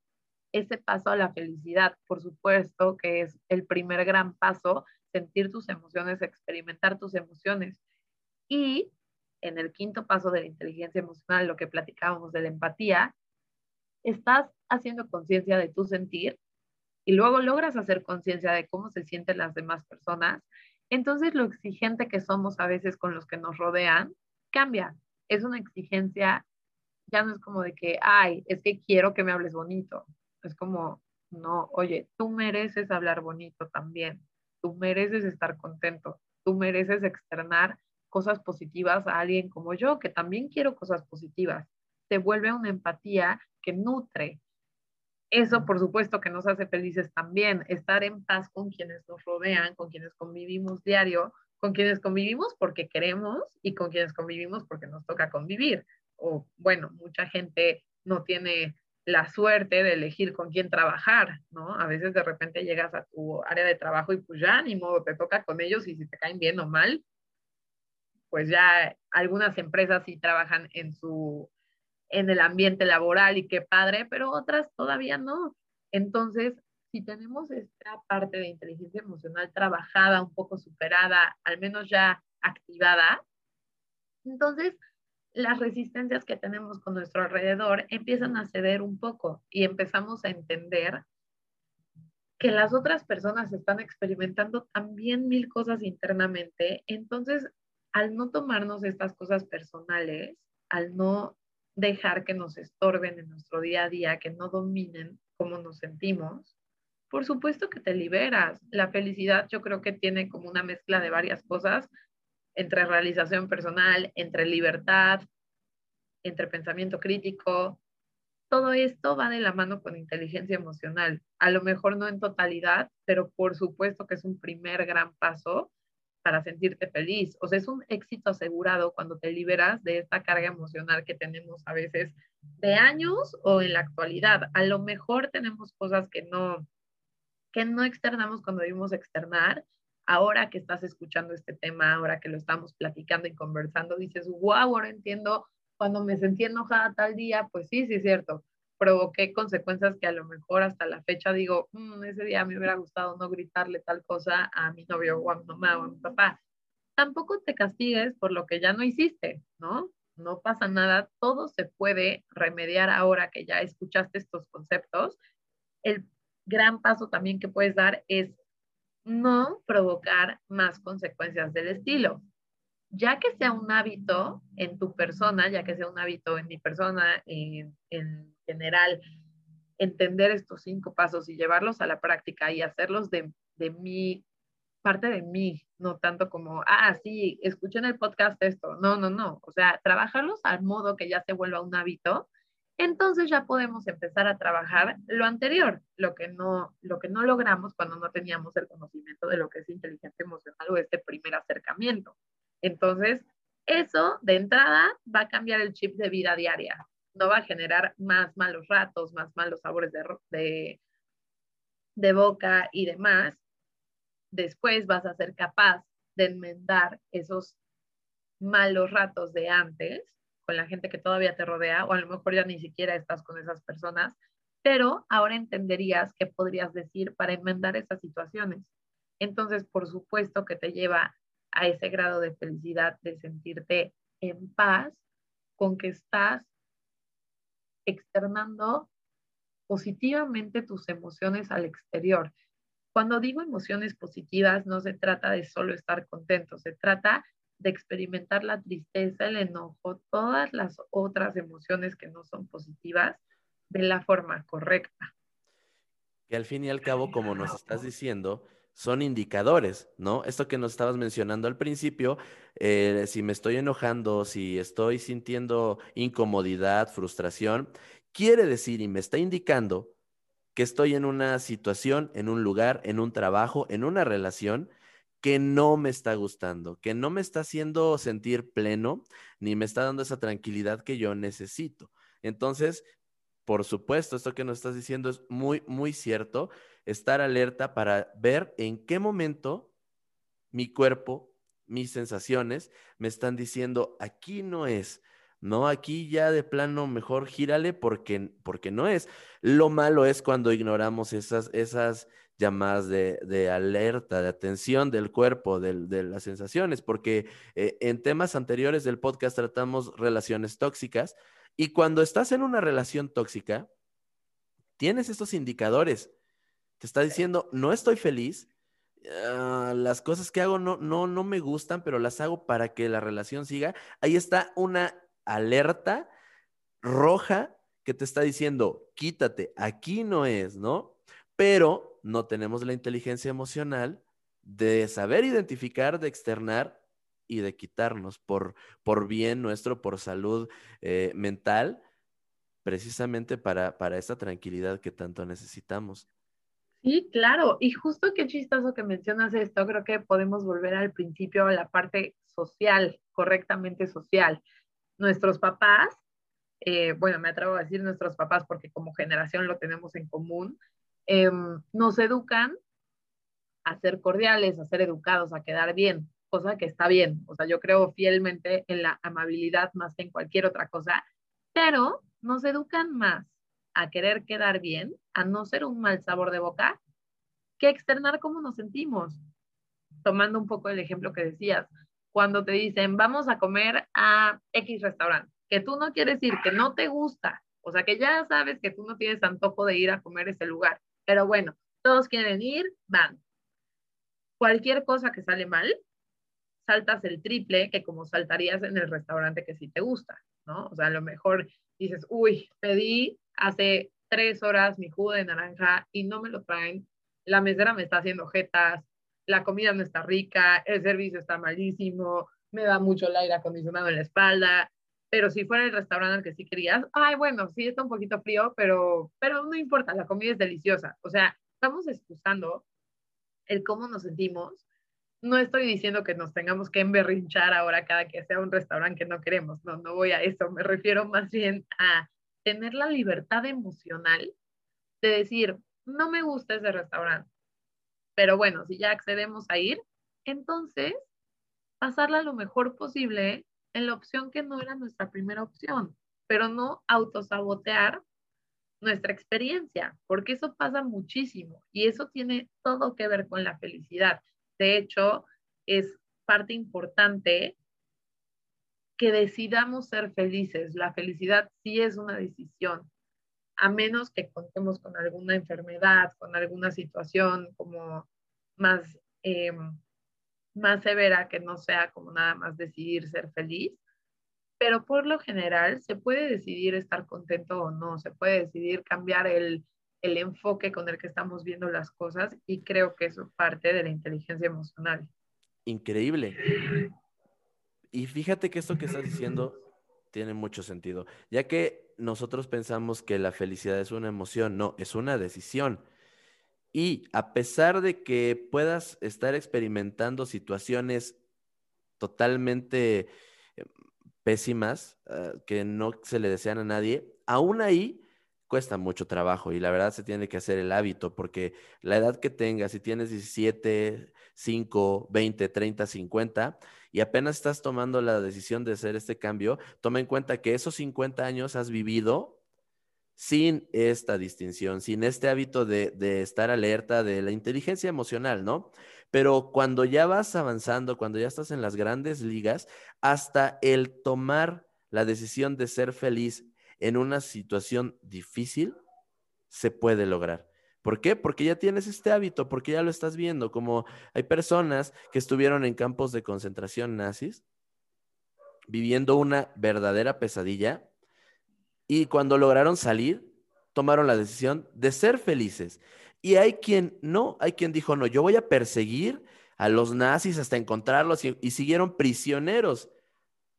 Speaker 3: ese paso a la felicidad. Por supuesto que es el primer gran paso, sentir tus emociones, experimentar tus emociones. Y en el quinto paso de la inteligencia emocional, lo que platicábamos de la empatía, estás haciendo conciencia de tu sentir y luego logras hacer conciencia de cómo se sienten las demás personas, entonces lo exigente que somos a veces con los que nos rodean cambia. Es una exigencia, ya no es como de que, ay, es que quiero que me hables bonito. Es como, no, oye, tú mereces hablar bonito también. Tú mereces estar contento. Tú mereces externar cosas positivas a alguien como yo, que también quiero cosas positivas. Se vuelve una empatía que nutre. Eso, por supuesto, que nos hace felices también, estar en paz con quienes nos rodean, con quienes convivimos diario, con quienes convivimos porque queremos y con quienes convivimos porque nos toca convivir. O bueno, mucha gente no tiene la suerte de elegir con quién trabajar, ¿no? A veces de repente llegas a tu área de trabajo y pues ya ni modo, te toca con ellos y si te caen bien o mal, pues ya algunas empresas sí trabajan en su en el ambiente laboral y qué padre, pero otras todavía no. Entonces, si tenemos esta parte de inteligencia emocional trabajada, un poco superada, al menos ya activada, entonces las resistencias que tenemos con nuestro alrededor empiezan a ceder un poco y empezamos a entender que las otras personas están experimentando también mil cosas internamente. Entonces, al no tomarnos estas cosas personales, al no dejar que nos estorben en nuestro día a día, que no dominen cómo nos sentimos, por supuesto que te liberas. La felicidad yo creo que tiene como una mezcla de varias cosas, entre realización personal, entre libertad, entre pensamiento crítico. Todo esto va de la mano con inteligencia emocional. A lo mejor no en totalidad, pero por supuesto que es un primer gran paso para sentirte feliz. O sea, es un éxito asegurado cuando te liberas de esta carga emocional que tenemos a veces de años o en la actualidad. A lo mejor tenemos cosas que no, que no externamos cuando debimos externar. Ahora que estás escuchando este tema, ahora que lo estamos platicando y conversando, dices, wow, ahora entiendo cuando me sentí enojada tal día, pues sí, sí es cierto provoqué consecuencias que a lo mejor hasta la fecha digo, mm, ese día me hubiera gustado no gritarle tal cosa a mi novio o a mi mamá o a mi papá. Tampoco te castigues por lo que ya no hiciste, ¿no? No pasa nada, todo se puede remediar ahora que ya escuchaste estos conceptos. El gran paso también que puedes dar es no provocar más consecuencias del estilo. Ya que sea un hábito en tu persona, ya que sea un hábito en mi persona, en, en general, entender estos cinco pasos y llevarlos a la práctica y hacerlos de, de mí, parte de mí, no tanto como, ah, sí, escuchen el podcast esto. No, no, no. O sea, trabajarlos al modo que ya se vuelva un hábito. Entonces ya podemos empezar a trabajar lo anterior, lo que no, lo que no logramos cuando no teníamos el conocimiento de lo que es inteligencia emocional o este primer acercamiento. Entonces, eso de entrada va a cambiar el chip de vida diaria no va a generar más malos ratos, más malos sabores de, de, boca y demás, después vas a ser capaz de enmendar esos malos ratos de antes con la gente que todavía te rodea, o a lo mejor ya ni siquiera estás con esas personas, pero ahora entenderías qué podrías decir para enmendar esas situaciones. Entonces, por supuesto que te lleva a ese grado de felicidad, de sentirte en paz con que estás externando positivamente tus emociones al exterior. Cuando digo emociones positivas, no se trata de solo estar contento, se trata de experimentar la tristeza, el enojo, todas las otras emociones que no son positivas de la forma correcta.
Speaker 1: Que al fin y al cabo, como nos estás diciendo, son indicadores, ¿no? Esto que nos estabas mencionando al principio, eh, si me estoy enojando, si estoy sintiendo incomodidad, frustración, quiere decir y me está indicando que estoy en una situación, en un lugar, en un trabajo, en una relación que no me está gustando, que no me está haciendo sentir pleno, ni me está dando esa tranquilidad que yo necesito. Entonces, por supuesto, esto que nos estás diciendo es muy, muy cierto estar alerta para ver en qué momento mi cuerpo mis sensaciones me están diciendo, aquí no es, no, aquí ya de plano mejor gírale porque, porque no es. Lo malo es cuando ignoramos esas, esas llamadas de, alerta, de atención del cuerpo, de, las sensaciones, porque eh, en temas anteriores del podcast tratamos relaciones tóxicas y cuando estás en una relación tóxica, tienes estos indicadores. Te está diciendo, no estoy feliz, ah, las cosas que hago no, no, no me gustan, pero las hago para que la relación siga. Ahí está una alerta roja que te está diciendo, quítate, aquí no es, ¿no? Pero no tenemos la inteligencia emocional de saber identificar, de externar y de quitarnos por, por bien nuestro, por salud eh, mental, precisamente para, para esa tranquilidad que tanto necesitamos.
Speaker 3: Sí, claro. Y justo qué chistoso que mencionas esto, creo que podemos volver al principio a la parte social, correctamente social. Nuestros papás, eh, bueno, me atrevo a decir nuestros papás porque como generación lo tenemos en común, em, nos educan a ser cordiales, a ser educados, a quedar bien, cosa que está bien. O sea, yo creo fielmente en la amabilidad más que en cualquier otra cosa, pero nos educan más a querer quedar bien, a no ser un mal sabor de boca, que externar cómo nos sentimos. Tomando un poco el ejemplo que decías, cuando te dicen, vamos a comer a X restaurante, que tú no quieres ir, que no te gusta, o sea, que ya sabes que tú no tienes antojo de ir a comer ese lugar, pero bueno, todos quieren ir, van. Cualquier cosa que sale mal, saltas el triple que como saltarías en el restaurante que sí te gusta, ¿no? O sea, a lo mejor dices, uy, pedí hace tres horas mi jugo de naranja y no me lo traen, la mesera me está haciendo jetas, la comida no está rica, el servicio está malísimo, me da mucho el aire acondicionado en la espalda, pero si fuera el restaurante al que sí querías, ay, bueno, sí está un poquito frío, pero, pero no importa, la comida es deliciosa. O sea, estamos excusando el cómo nos sentimos. No estoy diciendo que nos tengamos que emberrinchar ahora cada que sea un restaurante que no queremos, no, no voy a eso, me refiero más bien a tener la libertad emocional de decir, no me gusta ese restaurante, pero bueno, si ya accedemos a ir, entonces pasarla lo mejor posible en la opción que no era nuestra primera opción, pero no autosabotear nuestra experiencia, porque eso pasa muchísimo y eso tiene todo que ver con la felicidad. De hecho, es parte importante que decidamos ser felices. La felicidad sí es una decisión, a menos que contemos con alguna enfermedad, con alguna situación como más, em, más severa que no sea como nada más decidir ser feliz. Pero por lo general se puede decidir estar contento o no, se puede decidir cambiar el, el enfoque con el que estamos viendo las cosas y creo que eso es parte de la inteligencia emocional.
Speaker 1: Increíble. Y fíjate que esto que estás diciendo tiene mucho sentido, ya que nosotros pensamos que la felicidad es una emoción, no, es una decisión. Y a pesar de que puedas estar experimentando situaciones totalmente eh, pésimas, ah, que no se le desean a nadie, aún ahí cuesta mucho trabajo y la verdad se tiene que hacer el hábito porque la edad que tengas, si tienes 17, 5, 20, 30, 50 y apenas estás tomando la decisión de hacer este cambio, toma en cuenta que esos 50 años has vivido sin esta distinción, sin este hábito de, estar alerta de la inteligencia emocional, ¿no? Pero cuando ya vas avanzando, cuando ya estás en las grandes ligas, hasta el tomar la decisión de ser feliz en una situación difícil, se puede lograr. ¿Por qué? Porque ya tienes este hábito, porque ya lo estás viendo, como hay personas que estuvieron en campos de concentración nazis, viviendo una verdadera pesadilla, y cuando lograron salir, tomaron la decisión de ser felices. Y hay quien no, hay quien dijo, no, yo voy a perseguir a los nazis hasta encontrarlos y, siguieron prisioneros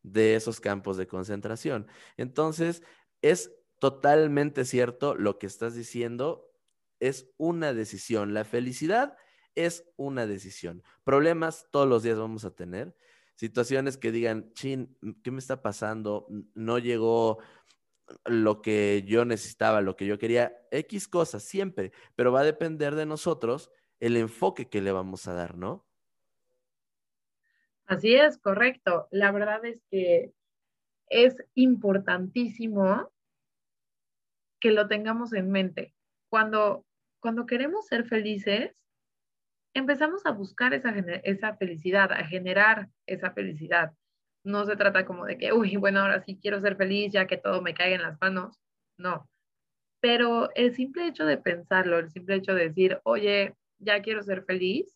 Speaker 1: de esos campos de concentración. Entonces, es totalmente cierto lo que estás diciendo es una decisión. La felicidad es una decisión. Problemas todos los días vamos a tener. Situaciones que digan, chin, ¿qué me está pasando? No llegó lo que yo necesitaba, lo que yo quería, X cosas, siempre, pero va a depender de nosotros el enfoque que le vamos a dar, ¿no?
Speaker 3: Así es, correcto. La verdad es que es importantísimo que lo tengamos en mente. Cuando, cuando queremos ser felices, empezamos a buscar esa, esa felicidad, a generar esa felicidad. No se trata como de que, uy, bueno, ahora sí quiero ser feliz ya que todo me caiga en las manos. No. Pero el simple hecho de pensarlo, el simple hecho de decir, oye, ya quiero ser feliz,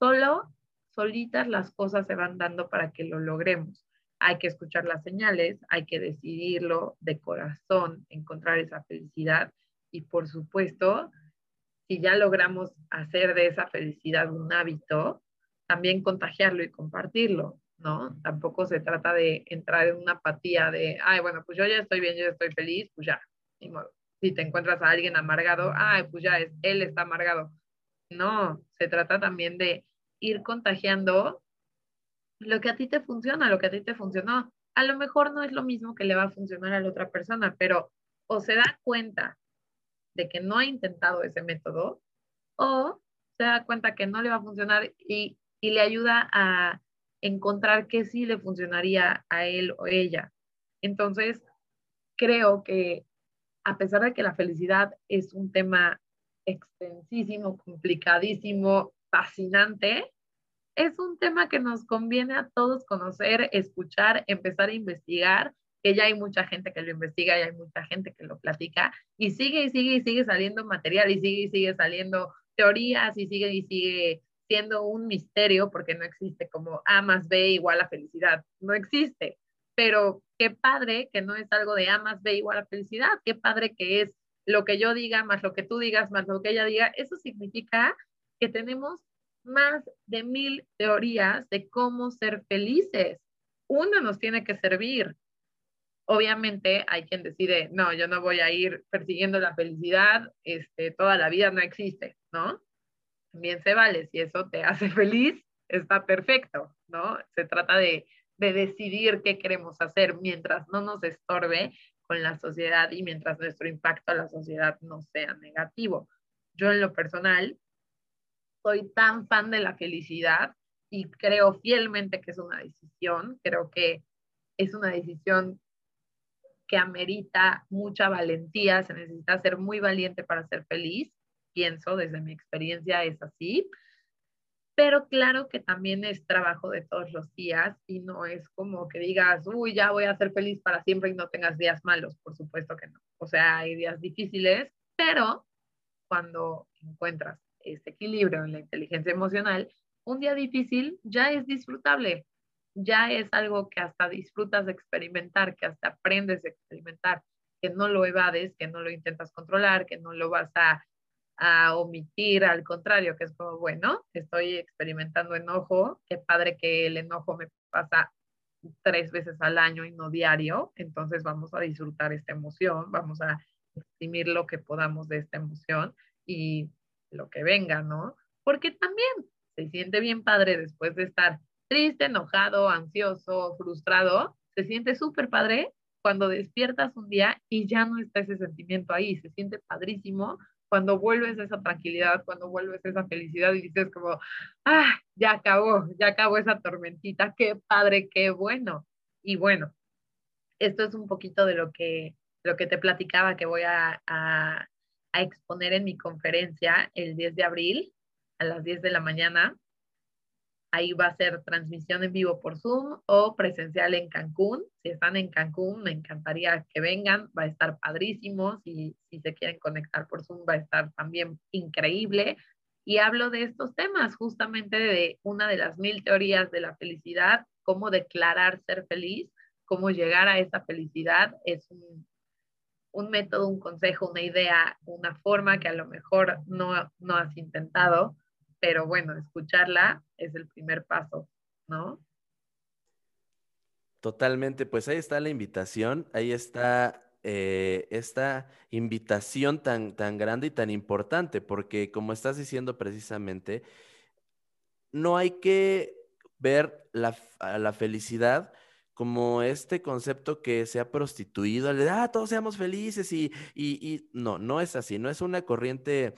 Speaker 3: solo, solitas las cosas se van dando para que lo logremos. Hay que escuchar las señales, hay que decidirlo de corazón, encontrar esa felicidad y por supuesto, si ya logramos hacer de esa felicidad un hábito, también contagiarlo y compartirlo, ¿no? Tampoco se trata de entrar en una apatía de, ay, bueno, pues yo ya estoy bien, yo estoy feliz, pues ya. Si te encuentras a alguien amargado, ay, pues ya es, él está amargado. No, se trata también de ir contagiando lo que a ti te funciona, lo que a ti te funcionó. A lo mejor no es lo mismo que le va a funcionar a la otra persona, pero o se da cuenta de que no ha intentado ese método o se da cuenta que no le va a funcionar y, y le ayuda a encontrar qué sí le funcionaría a él o ella. Entonces, creo que a pesar de que la felicidad es un tema extensísimo, complicadísimo, fascinante, es un tema que nos conviene a todos conocer, escuchar, empezar a investigar, que ya hay mucha gente que lo investiga, y hay mucha gente que lo platica, y sigue y sigue y sigue saliendo material, y sigue y sigue saliendo teorías, y sigue y sigue siendo un misterio, porque no existe como A más B igual a felicidad, no existe. Pero qué padre que no es algo de A más B igual a felicidad, qué padre que es lo que yo diga más lo que tú digas más lo que ella diga, eso significa que tenemos más de mil teorías de cómo ser felices. Una nos tiene que servir. Obviamente hay quien decide, no, yo no voy a ir persiguiendo la felicidad, este, toda la vida no existe, ¿no? También se vale, si eso te hace feliz, está perfecto, ¿no? Se trata de, de decidir qué queremos hacer mientras no nos estorbe con la sociedad y mientras nuestro impacto a la sociedad no sea negativo. Yo en lo personal soy tan fan de la felicidad y creo fielmente que es una decisión, creo que es una decisión que amerita mucha valentía, se necesita ser muy valiente para ser feliz, pienso desde mi experiencia es así, pero claro que también es trabajo de todos los días y no es como que digas, uy, ya voy a ser feliz para siempre y no tengas días malos, por supuesto que no. O sea, hay días difíciles, pero cuando encuentras ese equilibrio en la inteligencia emocional, un día difícil ya es disfrutable, ya es algo que hasta disfrutas de experimentar, que hasta aprendes a experimentar, que no lo evades, que no lo intentas controlar, que no lo vas a a omitir, al contrario, que es como, bueno, estoy experimentando enojo, qué padre que el enojo me pasa tres veces al año y no diario, entonces vamos a disfrutar esta emoción, vamos a exprimir lo que podamos de esta emoción y lo que venga, ¿no? Porque también se siente bien padre después de estar triste, enojado, ansioso, frustrado, se siente súper padre cuando despiertas un día y ya no está ese sentimiento ahí, se siente padrísimo cuando vuelves esa tranquilidad, cuando vuelves esa felicidad y dices como, ah, ya acabó, ya acabó esa tormentita, qué padre, qué bueno. Y bueno, esto es un poquito de lo que, lo que te platicaba que voy a, a, a exponer en mi conferencia el 10 de abril a las 10 de la mañana. Ahí va a ser transmisión en vivo por Zoom o presencial en Cancún. Si están en Cancún, me encantaría que vengan. Va a estar padrísimo. Si, se quieren conectar por Zoom, va a estar también increíble. Y hablo de estos temas, justamente de una de las mil teorías de la felicidad, cómo declarar ser feliz, cómo llegar a esa felicidad. Es un, un método, un consejo, una idea, una forma que a lo mejor no, no has intentado pero bueno, escucharla es el primer paso, ¿no?
Speaker 1: Totalmente, pues ahí está la invitación, ahí está eh, esta invitación tan, tan grande y tan importante, porque como estás diciendo precisamente, no hay que ver la, la felicidad como este concepto que se ha prostituido, de, ah, todos seamos felices y, y, y no, no es así, no es una corriente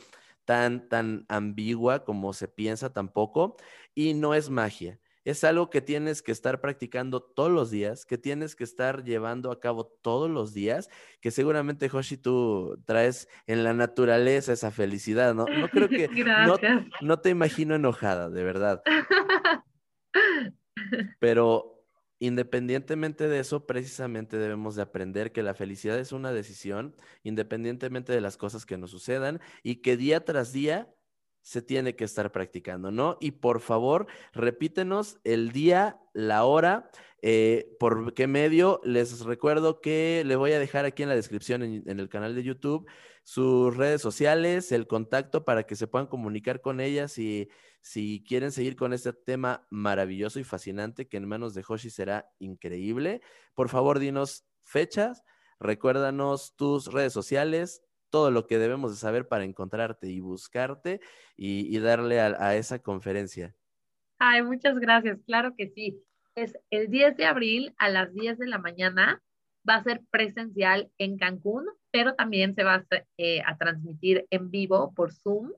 Speaker 1: tan, tan ambigua como se piensa tampoco, y no es magia. es algo que tienes que estar practicando todos los días, que tienes que estar llevando a cabo todos los días, que seguramente, Hoshi, tú traes en la naturaleza esa felicidad, ¿no? No creo que... no, no te imagino enojada, de verdad. Pero independientemente de eso, precisamente debemos de aprender que la felicidad es una decisión, independientemente de las cosas que nos sucedan, y que día tras día se tiene que estar practicando, ¿no? Y por favor, repítenos el día, la hora, eh, por qué medio. Les recuerdo que le voy a dejar aquí en la descripción en, el canal de YouTube sus redes sociales, el contacto para que se puedan comunicar con ellas y si quieren seguir con este tema maravilloso y fascinante que en manos de Hoshi será increíble. Por favor, dinos fechas, recuérdanos tus redes sociales, todo lo que debemos de saber para encontrarte y buscarte y, darle a, esa conferencia.
Speaker 3: Ay, muchas gracias. Claro que sí. Es el 10 de abril a las 10 de la mañana. Va a ser presencial en Cancún, pero también se va a, eh, transmitir en vivo por Zoom.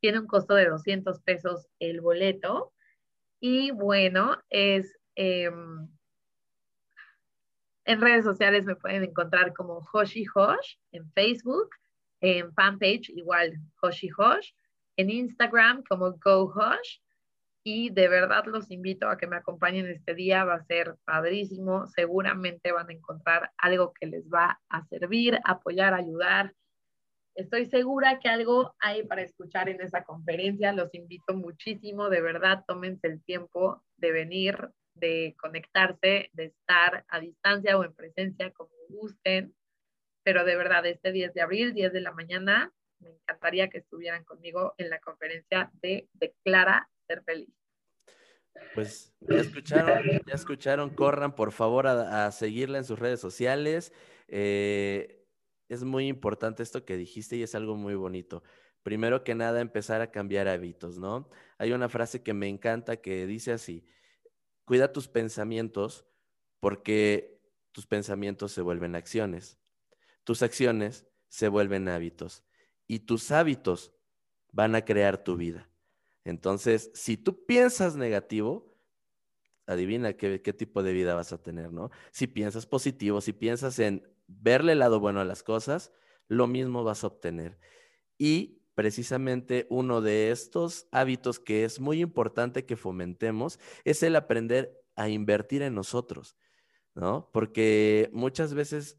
Speaker 3: Tiene un costo de 200 pesos el boleto. Y bueno, es em, en redes sociales me pueden encontrar como Hoshi Hosh en Facebook, en fanpage igual Hoshi Hosh, en Instagram como Go Hosh. Y de verdad los invito a que me acompañen este día, va a ser padrísimo. Seguramente van a encontrar algo que les va a servir, apoyar, ayudar. Estoy segura que algo hay para escuchar en esa conferencia. Los invito muchísimo, de verdad, tómense el tiempo de venir, de conectarse, de estar a distancia o en presencia, como gusten. Pero de verdad, este 10 de abril, 10 de la mañana, me encantaría que estuvieran conmigo en la conferencia de Declara Ser Feliz.
Speaker 1: Pues ya escucharon, ya escucharon, corran por favor a, seguirla en sus redes sociales. Eh, es muy importante esto que dijiste y es algo muy bonito. Primero que nada, empezar a cambiar hábitos, ¿no? Hay una frase que me encanta que dice así, Cuida tus pensamientos porque tus pensamientos se vuelven acciones. Tus acciones se vuelven hábitos y tus hábitos van a crear tu vida. Entonces, si tú piensas negativo, adivina qué, tipo de vida vas a tener, ¿no? Si piensas positivo, si piensas en verle el lado bueno a las cosas, lo mismo vas a obtener. Y precisamente uno de estos hábitos que es muy importante que fomentemos es el aprender a invertir en nosotros, ¿no? Porque muchas veces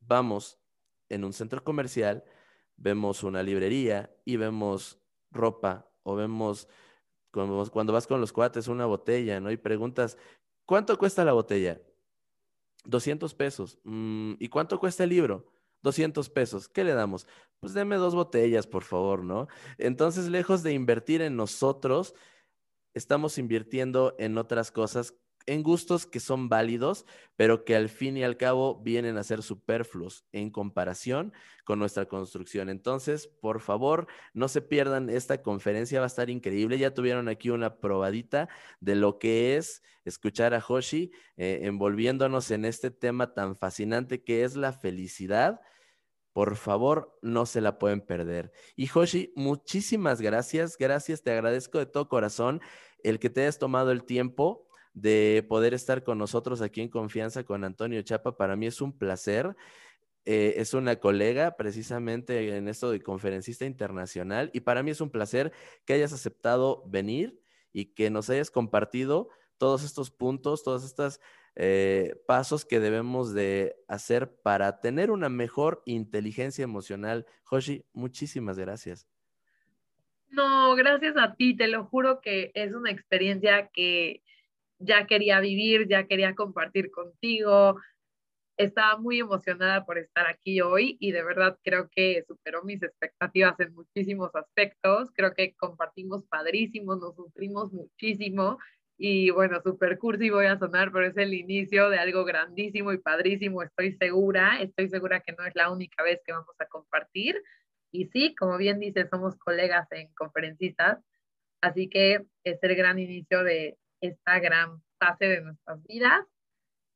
Speaker 1: vamos en un centro comercial, vemos una librería y vemos ropa o vemos cuando, vas con los cuates una botella, ¿no? Y preguntas, ¿cuánto cuesta la botella? 200 pesos. Mm, ¿Y cuánto cuesta el libro? 200 pesos. ¿Qué le damos? Pues deme dos botellas, por favor, ¿no? Entonces, lejos de invertir en nosotros, estamos invirtiendo en otras cosas en gustos que son válidos, pero que al fin y al cabo vienen a ser superfluos en comparación con nuestra construcción. Entonces, por favor, no se pierdan esta conferencia, va a estar increíble. Ya tuvieron aquí una probadita de lo que es escuchar a Hoshi eh, envolviéndonos en este tema tan fascinante que es la felicidad. Por favor, no se la pueden perder. Y Hoshi, muchísimas gracias. Gracias, te agradezco de todo corazón el que te hayas tomado el tiempo de poder estar con nosotros aquí en confianza con Antonio Chapa. Para mí es un placer. Eh, es una colega precisamente en esto de conferencista internacional y para mí es un placer que hayas aceptado venir y que nos hayas compartido todos estos puntos, todos estos eh, pasos que debemos de hacer para tener una mejor inteligencia emocional. Joshi, muchísimas gracias.
Speaker 3: No, gracias a ti, te lo juro que es una experiencia que ya quería vivir, ya quería compartir contigo. Estaba muy emocionada por estar aquí hoy y de verdad creo que superó mis expectativas en muchísimos aspectos. Creo que compartimos padrísimo, nos sufrimos muchísimo y bueno, super cursi voy a sonar, pero es el inicio de algo grandísimo y padrísimo, estoy segura, estoy segura que no es la única vez que vamos a compartir. Y sí, como bien dices, somos colegas en conferencistas, así que es el gran inicio de, esta gran fase de nuestras vidas.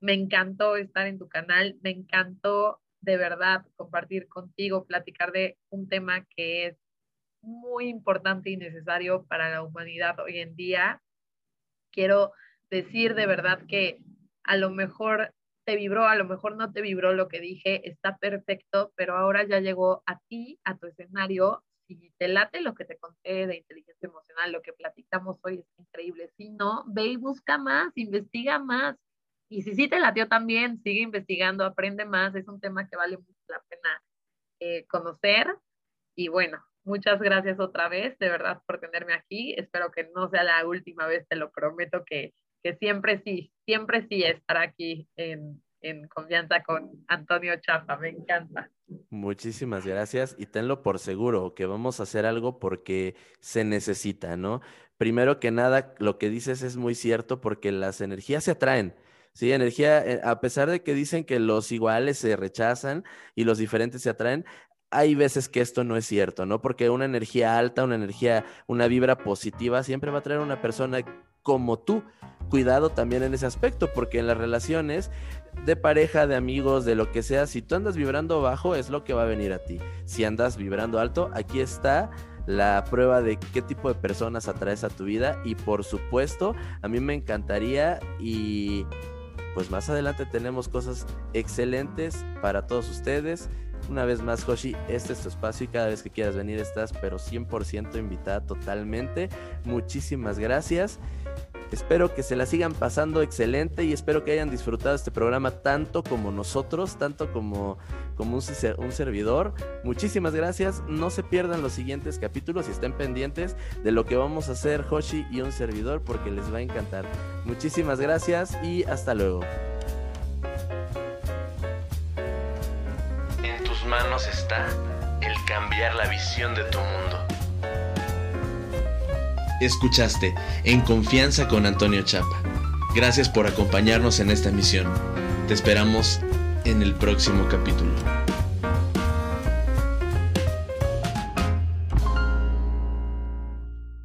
Speaker 3: Me encantó estar en tu canal, me encantó de verdad compartir contigo, platicar de un tema que es muy importante y necesario para la humanidad hoy en día. quiero decir de verdad que a lo mejor te vibró, a lo mejor no te vibró lo que dije, está perfecto, pero ahora ya llegó a ti, a tu escenario. Si te late lo que te conté de inteligencia emocional, lo que platicamos hoy es increíble. Si no, ve y busca más, investiga más. Y si sí te latió también, sigue investigando, aprende más. Es un tema que vale mucho la pena eh, conocer. Y bueno, muchas gracias otra vez, de verdad, por tenerme aquí. Espero que no sea la última vez, te lo prometo que que siempre sí, siempre sí estar aquí en, en confianza con Antonio Chafa, me encanta.
Speaker 1: Muchísimas gracias y tenlo por seguro que vamos a hacer algo porque se necesita, ¿no? Primero que nada, lo que dices es muy cierto porque las energías se atraen. Sí, energía, eh, a pesar de que dicen que los iguales se rechazan y los diferentes se atraen, hay veces que esto no es cierto, ¿no? Porque una energía alta, una energía, una vibra positiva siempre va a traer una persona como tú. Cuidado también en ese aspecto, porque en las relaciones de pareja, de amigos, de lo que sea, si tú andas vibrando bajo, es lo que va a venir a ti. Si andas vibrando alto, aquí está la prueba de qué tipo de personas atraes a tu vida y por supuesto, a mí me encantaría y pues más adelante tenemos cosas excelentes para todos ustedes. Una vez más, Hoshi, este es tu espacio y cada vez que quieras venir estás, pero 100% invitada totalmente. Muchísimas gracias. Espero que se la sigan pasando excelente y espero que hayan disfrutado este programa tanto como nosotros, tanto como, como un, un, servidor. Muchísimas gracias. No se pierdan los siguientes capítulos y estén pendientes de lo que vamos a hacer Hoshi y un servidor porque les va a encantar. Muchísimas gracias y hasta luego.
Speaker 2: En tus manos está el cambiar la visión de tu mundo. Escuchaste En Confianza con Antonio Chapa. Gracias por acompañarnos en esta misión. Te esperamos en el próximo capítulo.